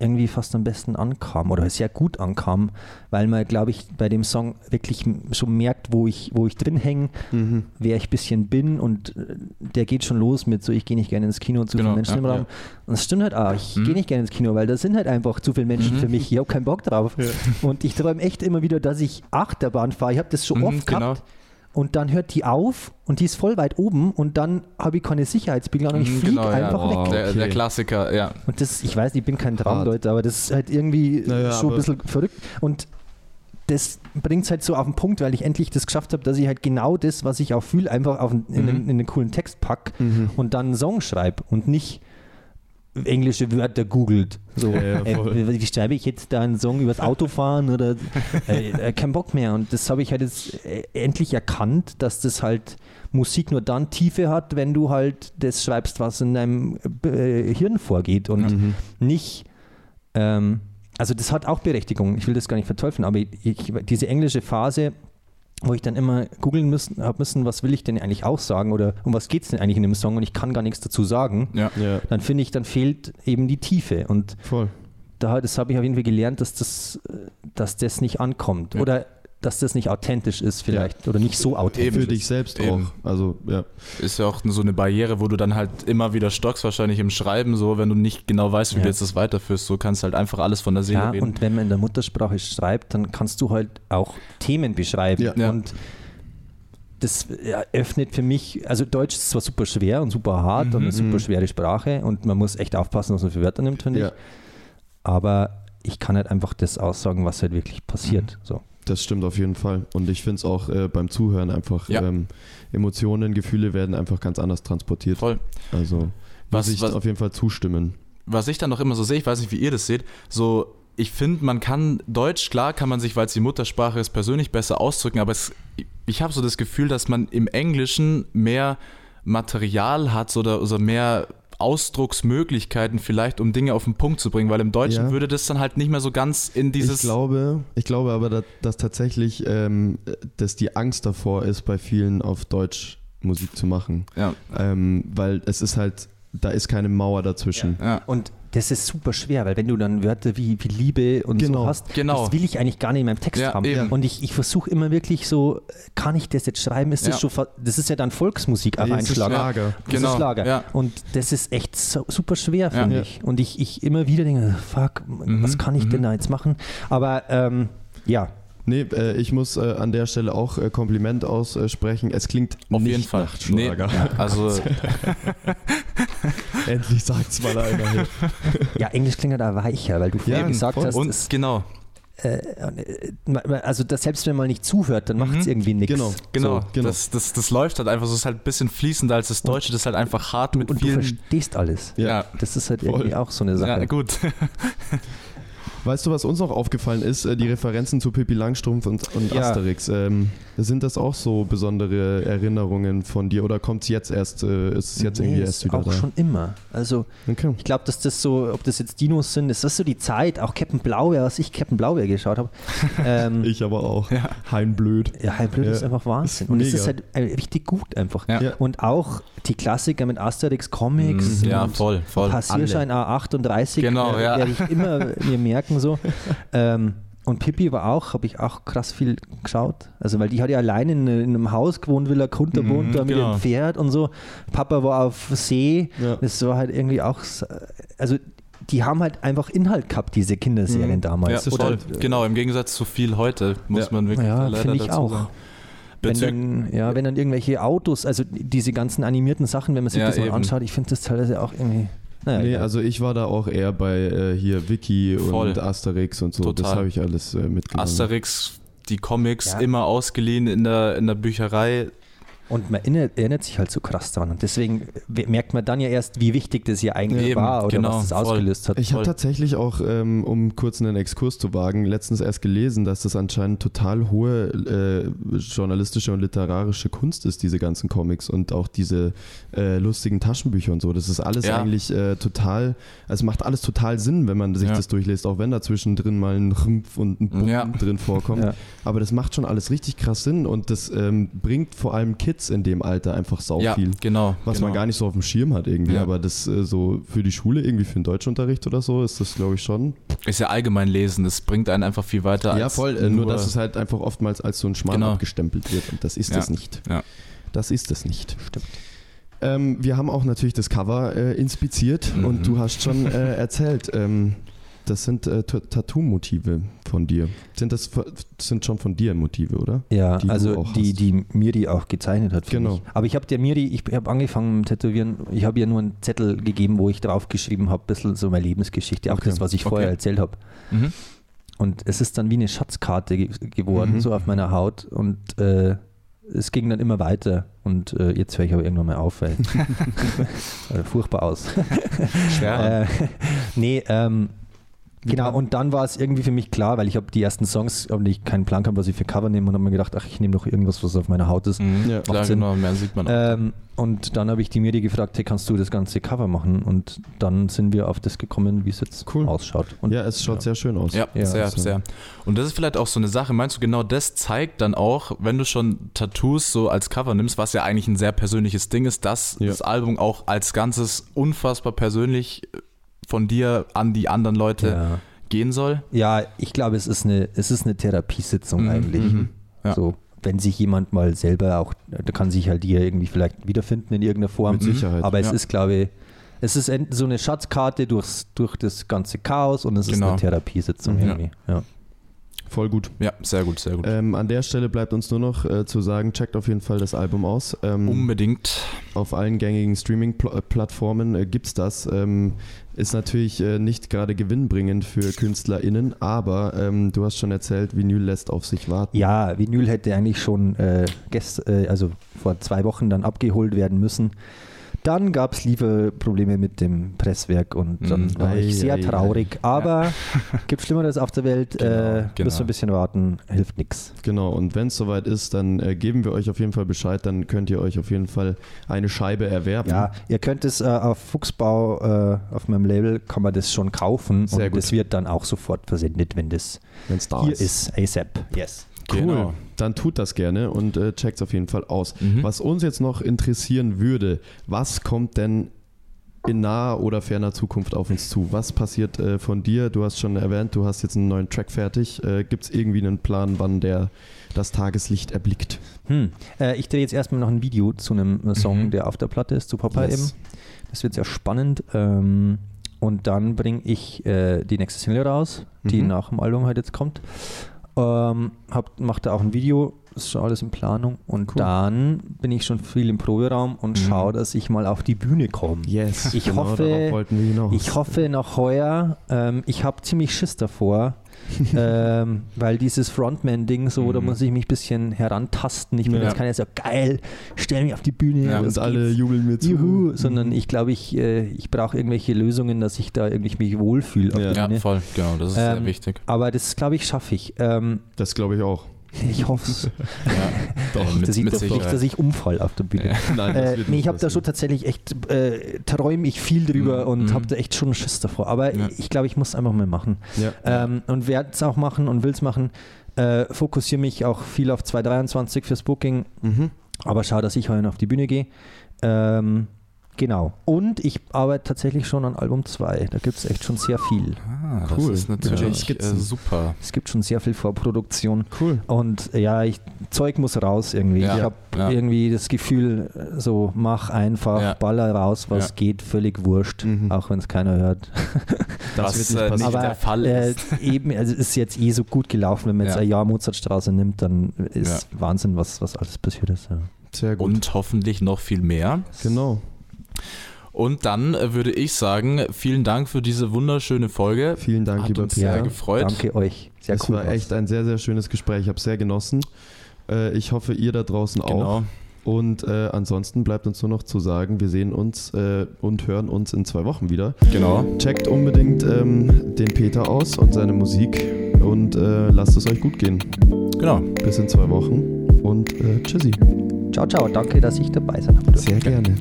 irgendwie fast am besten ankam oder sehr gut ankam, weil man, glaube ich, bei dem Song wirklich schon merkt, wo ich, wo ich drin hänge, Mhm. wer ich ein bisschen bin und äh, der geht schon los mit so, ich gehe nicht gerne ins Kino, zu Genau, viele Menschen ja, im Raum. ja. Und das stimmt halt auch, ich Mhm. gehe nicht gerne ins Kino, weil da sind halt einfach zu viele Menschen Mhm. für mich, ich habe keinen Bock drauf. Und ich träume echt immer wieder, dass ich Achterbahn fahre, ich habe das schon Mhm, oft genau. gehabt. Und dann hört die auf und die ist voll weit oben und dann habe ich keine Sicherheitsspiegel und ich Mhm, fliege genau, ja. einfach Wow. weg. Der, der Okay. Klassiker, ja. Und das, ich weiß, ich bin kein Hart. Traumdeut, aber das ist halt irgendwie Naja, schon ein bisschen verrückt. Und das bringt es halt so auf den Punkt, weil ich endlich das geschafft habe, dass ich halt genau das, was ich auch fühle, einfach auf einen, in, einen, in einen coolen Text pack Mhm. und dann einen Song schreibe und nicht englische Wörter googelt. So, Ja, ja, äh, wie schreibe ich jetzt da einen Song übers Autofahren oder äh, äh, kein Bock mehr. Und das habe ich halt jetzt äh, endlich erkannt, dass das halt Musik nur dann Tiefe hat, wenn du halt das schreibst, was in deinem äh, Hirn vorgeht und Mhm. nicht ähm, also das hat auch Berechtigung, ich will das gar nicht verteufeln, aber ich, ich, diese englische Phase, wo ich dann immer googeln müssen, habe müssen, was will ich denn eigentlich aussagen oder um was geht es denn eigentlich in dem Song und ich kann gar nichts dazu sagen, Ja. Ja, dann finde ich, dann fehlt eben die Tiefe und voll. da, das habe ich auf jeden Fall gelernt, dass das, äh, dass das nicht ankommt Ja. oder dass das nicht authentisch ist vielleicht oder nicht so authentisch. Eben. Für dich selbst Eben. auch. Also, ja. Ist ja auch so eine Barriere, wo du dann halt immer wieder stockst, wahrscheinlich im Schreiben, so, wenn du nicht genau weißt, wie Ja. du jetzt das weiterführst. So kannst du halt einfach alles von der Seele Ja, reden. und wenn man in der Muttersprache schreibt, dann kannst du halt auch Themen beschreiben. Ja. Ja. Und das ja, öffnet für mich, also Deutsch ist zwar super schwer und super hart Mhm. und eine super schwere Sprache und man muss echt aufpassen, was man für Wörter nimmt, finde Ja. ich. Aber ich kann halt einfach das aussagen, was halt wirklich Mhm. passiert. So. Das stimmt auf jeden Fall. Und ich finde es auch äh, beim Zuhören einfach, Ja. ähm, Emotionen, Gefühle werden einfach ganz anders transportiert. Voll. Also Was- muss ich was- auf jeden Fall zustimmen. was ich dann noch immer so sehe, ich weiß nicht, wie ihr das seht, so ich finde, man kann Deutsch, klar kann man sich, weil es die Muttersprache ist, persönlich besser ausdrücken, aber es, ich habe so das Gefühl, dass man im Englischen mehr Material hat oder, oder mehr Ausdrucksmöglichkeiten vielleicht, um Dinge auf den Punkt zu bringen, weil im Deutschen Ja. würde das dann halt nicht mehr so ganz in dieses... ich glaube, ich glaube aber, dass, dass tatsächlich, ähm, dass die Angst davor ist, bei vielen auf Deutsch Musik zu machen. ja, Ähm, weil es ist halt, da ist keine Mauer dazwischen. ja. Und das ist super schwer, weil wenn du dann Wörter wie, wie Liebe und Genau, so hast, genau. das will ich eigentlich gar nicht in meinem Text Ja, haben. eben. Und ich, ich versuche immer wirklich so, kann ich das jetzt schreiben? Ist das Ja. schon, fa- das ist ja dann Volksmusik auf einen ist Schlag. Schlager. Das Genau, ist Schlager. ja. Und das ist echt so, super schwer, finde Ja. ich. Und ich, ich immer wieder denke, fuck, Mhm, was kann ich denn mhm. da jetzt machen? Aber ähm, ja, Nee, äh, ich muss äh, an der Stelle auch äh, Kompliment aussprechen. Es klingt Auf nicht jeden Fall. nach Schlager. also Endlich sagt's mal einer. Hier. ja, Englisch klingt da weicher, weil du vorher Ja, gesagt voll. hast, und das, genau, äh, äh, also das, selbst wenn man nicht zuhört, dann macht es Mhm. irgendwie nichts. Genau. genau, So, genau. Das, das, das läuft halt einfach, so ist halt ein bisschen fließender als das Deutsche, das ist halt einfach hart mit Und du vielen... verstehst alles. Ja, Das ist halt Voll. irgendwie auch so eine Sache. ja, gut. Weißt du, was uns noch aufgefallen ist? Äh, Die Referenzen zu Pippi Langstrumpf und, und Ja. Asterix. Ähm, sind das auch so besondere Erinnerungen von dir oder kommt es jetzt erst, äh, ist es jetzt Nee, irgendwie ist erst wieder auch da? schon immer. Also Okay. ich glaube, dass das so, ob das jetzt Dinos sind, ist das so die Zeit, auch Captain Blaubeer, was ich Captain Blaubeer geschaut habe. ähm, Ich aber auch. Ja. Hein blöd. ja, Halb blöd Ja, ist einfach Wahnsinn. ist Und es ist halt äh, richtig gut einfach. Ja. Ja. Und auch die Klassiker mit Asterix Comics. Mhm, ja, voll, voll. Passierschein A38 Genau, äh, ja. werde ich immer mir merken so. ähm, und Pippi war auch, habe ich auch krass viel geschaut. Also, weil die hat ja allein in, in einem Haus gewohnt, Villa Kunter Mhm, wohnt, da mit genau. dem Pferd und so. Papa war auf See. Ja. Das war halt irgendwie auch, also die haben halt einfach Inhalt gehabt, diese Kinderserien Mhm. damals. Ja, Oder, voll. Genau, im Gegensatz zu viel heute, muss Ja. man wirklich Ja, leider finde ich dazu auch. sagen. wenn dann, ja, wenn dann irgendwelche Autos, also diese ganzen animierten Sachen, wenn man sich Ja, das mal eben. anschaut, ich finde das teilweise auch irgendwie. Naja, Nee, egal. also ich war da auch eher bei äh, hier Wiki Voll. und Asterix und so. Das Total. habe ich alles äh, mitgenommen. Asterix, die Comics Ja. immer ausgeliehen in der, in der Bücherei. Und man erinnert, erinnert sich halt so krass dran. Und deswegen we- merkt man dann ja erst, wie wichtig das hier eigentlich Eben, war oder genau, was das voll. ausgelöst hat. Ich habe tatsächlich auch, ähm, um kurz einen Exkurs zu wagen, letztens erst gelesen, dass das anscheinend total hohe äh, journalistische und literarische Kunst ist, diese ganzen Comics und auch diese äh, lustigen Taschenbücher und so. Das ist alles Ja. eigentlich äh, total, also es macht alles total Sinn, wenn man sich Ja. das durchliest, auch wenn da zwischendrin mal ein Rumpf und ein Bumm Ja. drin vorkommt. Ja. Aber das macht schon alles richtig krass Sinn und das ähm, bringt vor allem Kids in dem Alter einfach sau ja, viel. genau. Was genau. man gar nicht so auf dem Schirm hat irgendwie, Ja. aber das äh, so für die Schule, irgendwie für den Deutschunterricht oder so, ist das glaube ich schon. Ist ja allgemein lesen, das bringt einen einfach viel weiter ja, voll, äh, nur dass es halt einfach oftmals als so ein Schmarrn Genau. abgestempelt wird und das ist Ja. es nicht. Ja. Das ist es nicht. Stimmt. Ähm, wir haben auch natürlich das Cover äh, inspiziert Mhm. und du hast schon äh, erzählt, ähm, Das sind äh, Ta- Tattoo-Motive von dir. Sind das sind schon von dir Motive, oder? Ja, Die also die, hast. die Miri auch gezeichnet hat. Genau. mich. Aber ich habe der Miri, ich habe angefangen mit Tätowieren, ich habe ihr nur einen Zettel gegeben, wo ich draufgeschrieben habe, ein bisschen so meine Lebensgeschichte, auch Okay. das, was ich vorher Okay. erzählt habe. Mhm. Und es ist dann wie eine Schatzkarte ge geworden, Mhm. so auf meiner Haut. Und äh, es ging dann immer weiter. Und äh, jetzt höre ich aber irgendwann mal auf, weil äh, furchtbar aus. Schwer. äh, nee, ähm, genau. Und dann war es irgendwie für mich klar, weil ich habe die ersten Songs und ich keinen Plan gehabt, was ich für Cover nehme und habe mir gedacht, ach, ich nehme doch irgendwas, was auf meiner Haut ist. Mhm. Ja. Klar, Sinn. genau, mehr sieht man auch. Ähm, und dann habe ich die Miri gefragt, hey, kannst du das ganze Cover machen? Und dann sind wir auf das gekommen, wie es jetzt Cool. ausschaut. Und ja, es schaut sehr schön aus. Ja, Ja, sehr, so. sehr. Und das ist vielleicht auch so eine Sache, meinst du, genau das zeigt dann auch, wenn du schon Tattoos so als Cover nimmst, was ja eigentlich ein sehr persönliches Ding ist, dass Ja. das Album auch als Ganzes unfassbar persönlich von dir an die anderen Leute ja. gehen soll. ja, ich glaube, es ist eine, es ist eine Therapiesitzung Mhm, eigentlich. mhm. Ja. So, wenn sich jemand mal selber auch, da kann sich halt hier irgendwie vielleicht wiederfinden in irgendeiner Form. Mit Sicherheit. Aber es Ja. ist, glaube ich, es ist so eine Schatzkarte durchs, durch das ganze Chaos und es ist Genau. eine Therapiesitzung Mhm. irgendwie. Ja. Voll gut. Ja, sehr gut, sehr gut. Ähm, an der Stelle bleibt uns nur noch äh, zu sagen, checkt auf jeden Fall das Album aus. Ähm, Unbedingt. auf allen gängigen Streaming-Plattformen äh, gibt es das. Ähm, ist natürlich äh, nicht gerade gewinnbringend für KünstlerInnen, aber ähm, du hast schon erzählt, Vinyl lässt auf sich warten. Ja, Vinyl hätte eigentlich schon äh, gest, äh, also vor zwei Wochen dann abgeholt werden müssen. Dann gab es Lieferprobleme mit dem Presswerk und dann Mhm. war ich Ei, sehr ei, traurig. Aber gibt Schlimmeres auf der Welt. Genau, äh, genau. Müssen wir ein bisschen warten, hilft nichts. Genau, und wenn es soweit ist, dann äh, geben wir euch auf jeden Fall Bescheid, dann könnt ihr euch auf jeden Fall eine Scheibe erwerben. Ja, ihr könnt es äh, auf Fuchsbau, äh, auf meinem Label, kann man das schon kaufen Sehr und gut. das wird dann auch sofort versendet, wenn das wenn es da hier ist. ist. ASAP. Yes. Cool. Genau. Dann tut das gerne und äh, checkt es auf jeden Fall aus. Mhm. Was uns jetzt noch interessieren würde, was kommt denn in naher oder ferner Zukunft auf uns zu? Was passiert äh, von dir? Du hast schon erwähnt, du hast jetzt einen neuen Track fertig. Äh, Gibt es irgendwie einen Plan, wann der das Tageslicht erblickt? Hm. Äh, ich drehe jetzt erstmal noch ein Video zu einem äh, Song, Mhm. der auf der Platte ist, zu Papa Yes. eben. Das wird sehr spannend. Ähm, und dann bringe ich äh, die nächste Single raus, die Mhm. nach dem Album halt jetzt kommt. Ähm, hab, mach da auch ein Video, ist schon alles in Planung. Und Cool. dann bin ich schon viel im Proberaum und Mhm. schaue, dass ich mal auf die Bühne komme. Yes. Ich genau, hoffe-. Ich hoffe noch heuer, ähm, ich habe ziemlich Schiss davor, ähm, weil dieses Frontman-Ding so, da Mhm. muss ich mich ein bisschen herantasten. Ich bin Ja. jetzt keiner so geil, stell mich auf die Bühne. Ja, und alle geht's. jubeln mir zu. Juhu, sondern ich glaube, ich, äh, ich brauche irgendwelche Lösungen, dass ich da irgendwie mich wohlfühle auf Ja. Ja, voll, genau, das ist sehr Ähm, wichtig. Aber das, glaube ich, schaffe ich. Ähm, Das glaube ich auch. ich hoffe es. Ja, Doch, mit, dass ich, mit nicht, dass ich umfall auf der Bühne. Ja. Nein, Äh, nee, ich habe da schon passieren. tatsächlich echt, äh, träume ich viel drüber Mhm. und Mhm. habe da echt schon Schiss davor. Aber Ja. ich glaube, ich muss es einfach mal machen. Ähm, und werde es auch machen und will es machen. Äh, Fokussiere mich auch viel auf 2023 fürs Booking, Mhm. aber schau, dass ich heuer auf die Bühne gehe. Ähm, genau. Und ich arbeite tatsächlich schon an Album 2. Da gibt es echt schon sehr viel. Ah, Cool. das ist Ja, natürlich äh, Skizzen. super. Es gibt schon sehr viel Vorproduktion. Cool. Und äh, ja, ich, Zeug muss raus irgendwie. Ja, ich habe ja. irgendwie das Gefühl, äh, so mach einfach, Ja. baller raus, was Ja. geht, völlig wurscht, Mhm. auch wenn es keiner hört. Das Was, wird nicht äh, nicht Aber der Fall äh, ist. eben, also es ist jetzt eh so gut gelaufen, wenn man jetzt Ja. ein Jahr Mozartstraße nimmt, dann ist Wahnsinn, was, was alles passiert ist. Ja. Sehr gut. Und hoffentlich noch viel mehr. genau. Und dann würde ich sagen, vielen Dank für diese wunderschöne Folge. Vielen Dank, Hat lieber uns Peter. sehr gefreut. Danke euch. Sehr es cool. war echt ein sehr, sehr schönes Gespräch. Ich habe sehr genossen. Äh, ich hoffe, ihr da draußen auch. Genau. Und äh, ansonsten bleibt uns nur noch zu sagen, wir sehen uns äh, und hören uns in zwei Wochen wieder. Genau. Checkt unbedingt ähm, den Peter aus und seine Musik und äh, lasst es euch gut gehen. Genau. Bis in zwei Wochen und äh, tschüssi. Ciao, ciao. Danke, dass ich dabei sein durfte. Sehr gerne.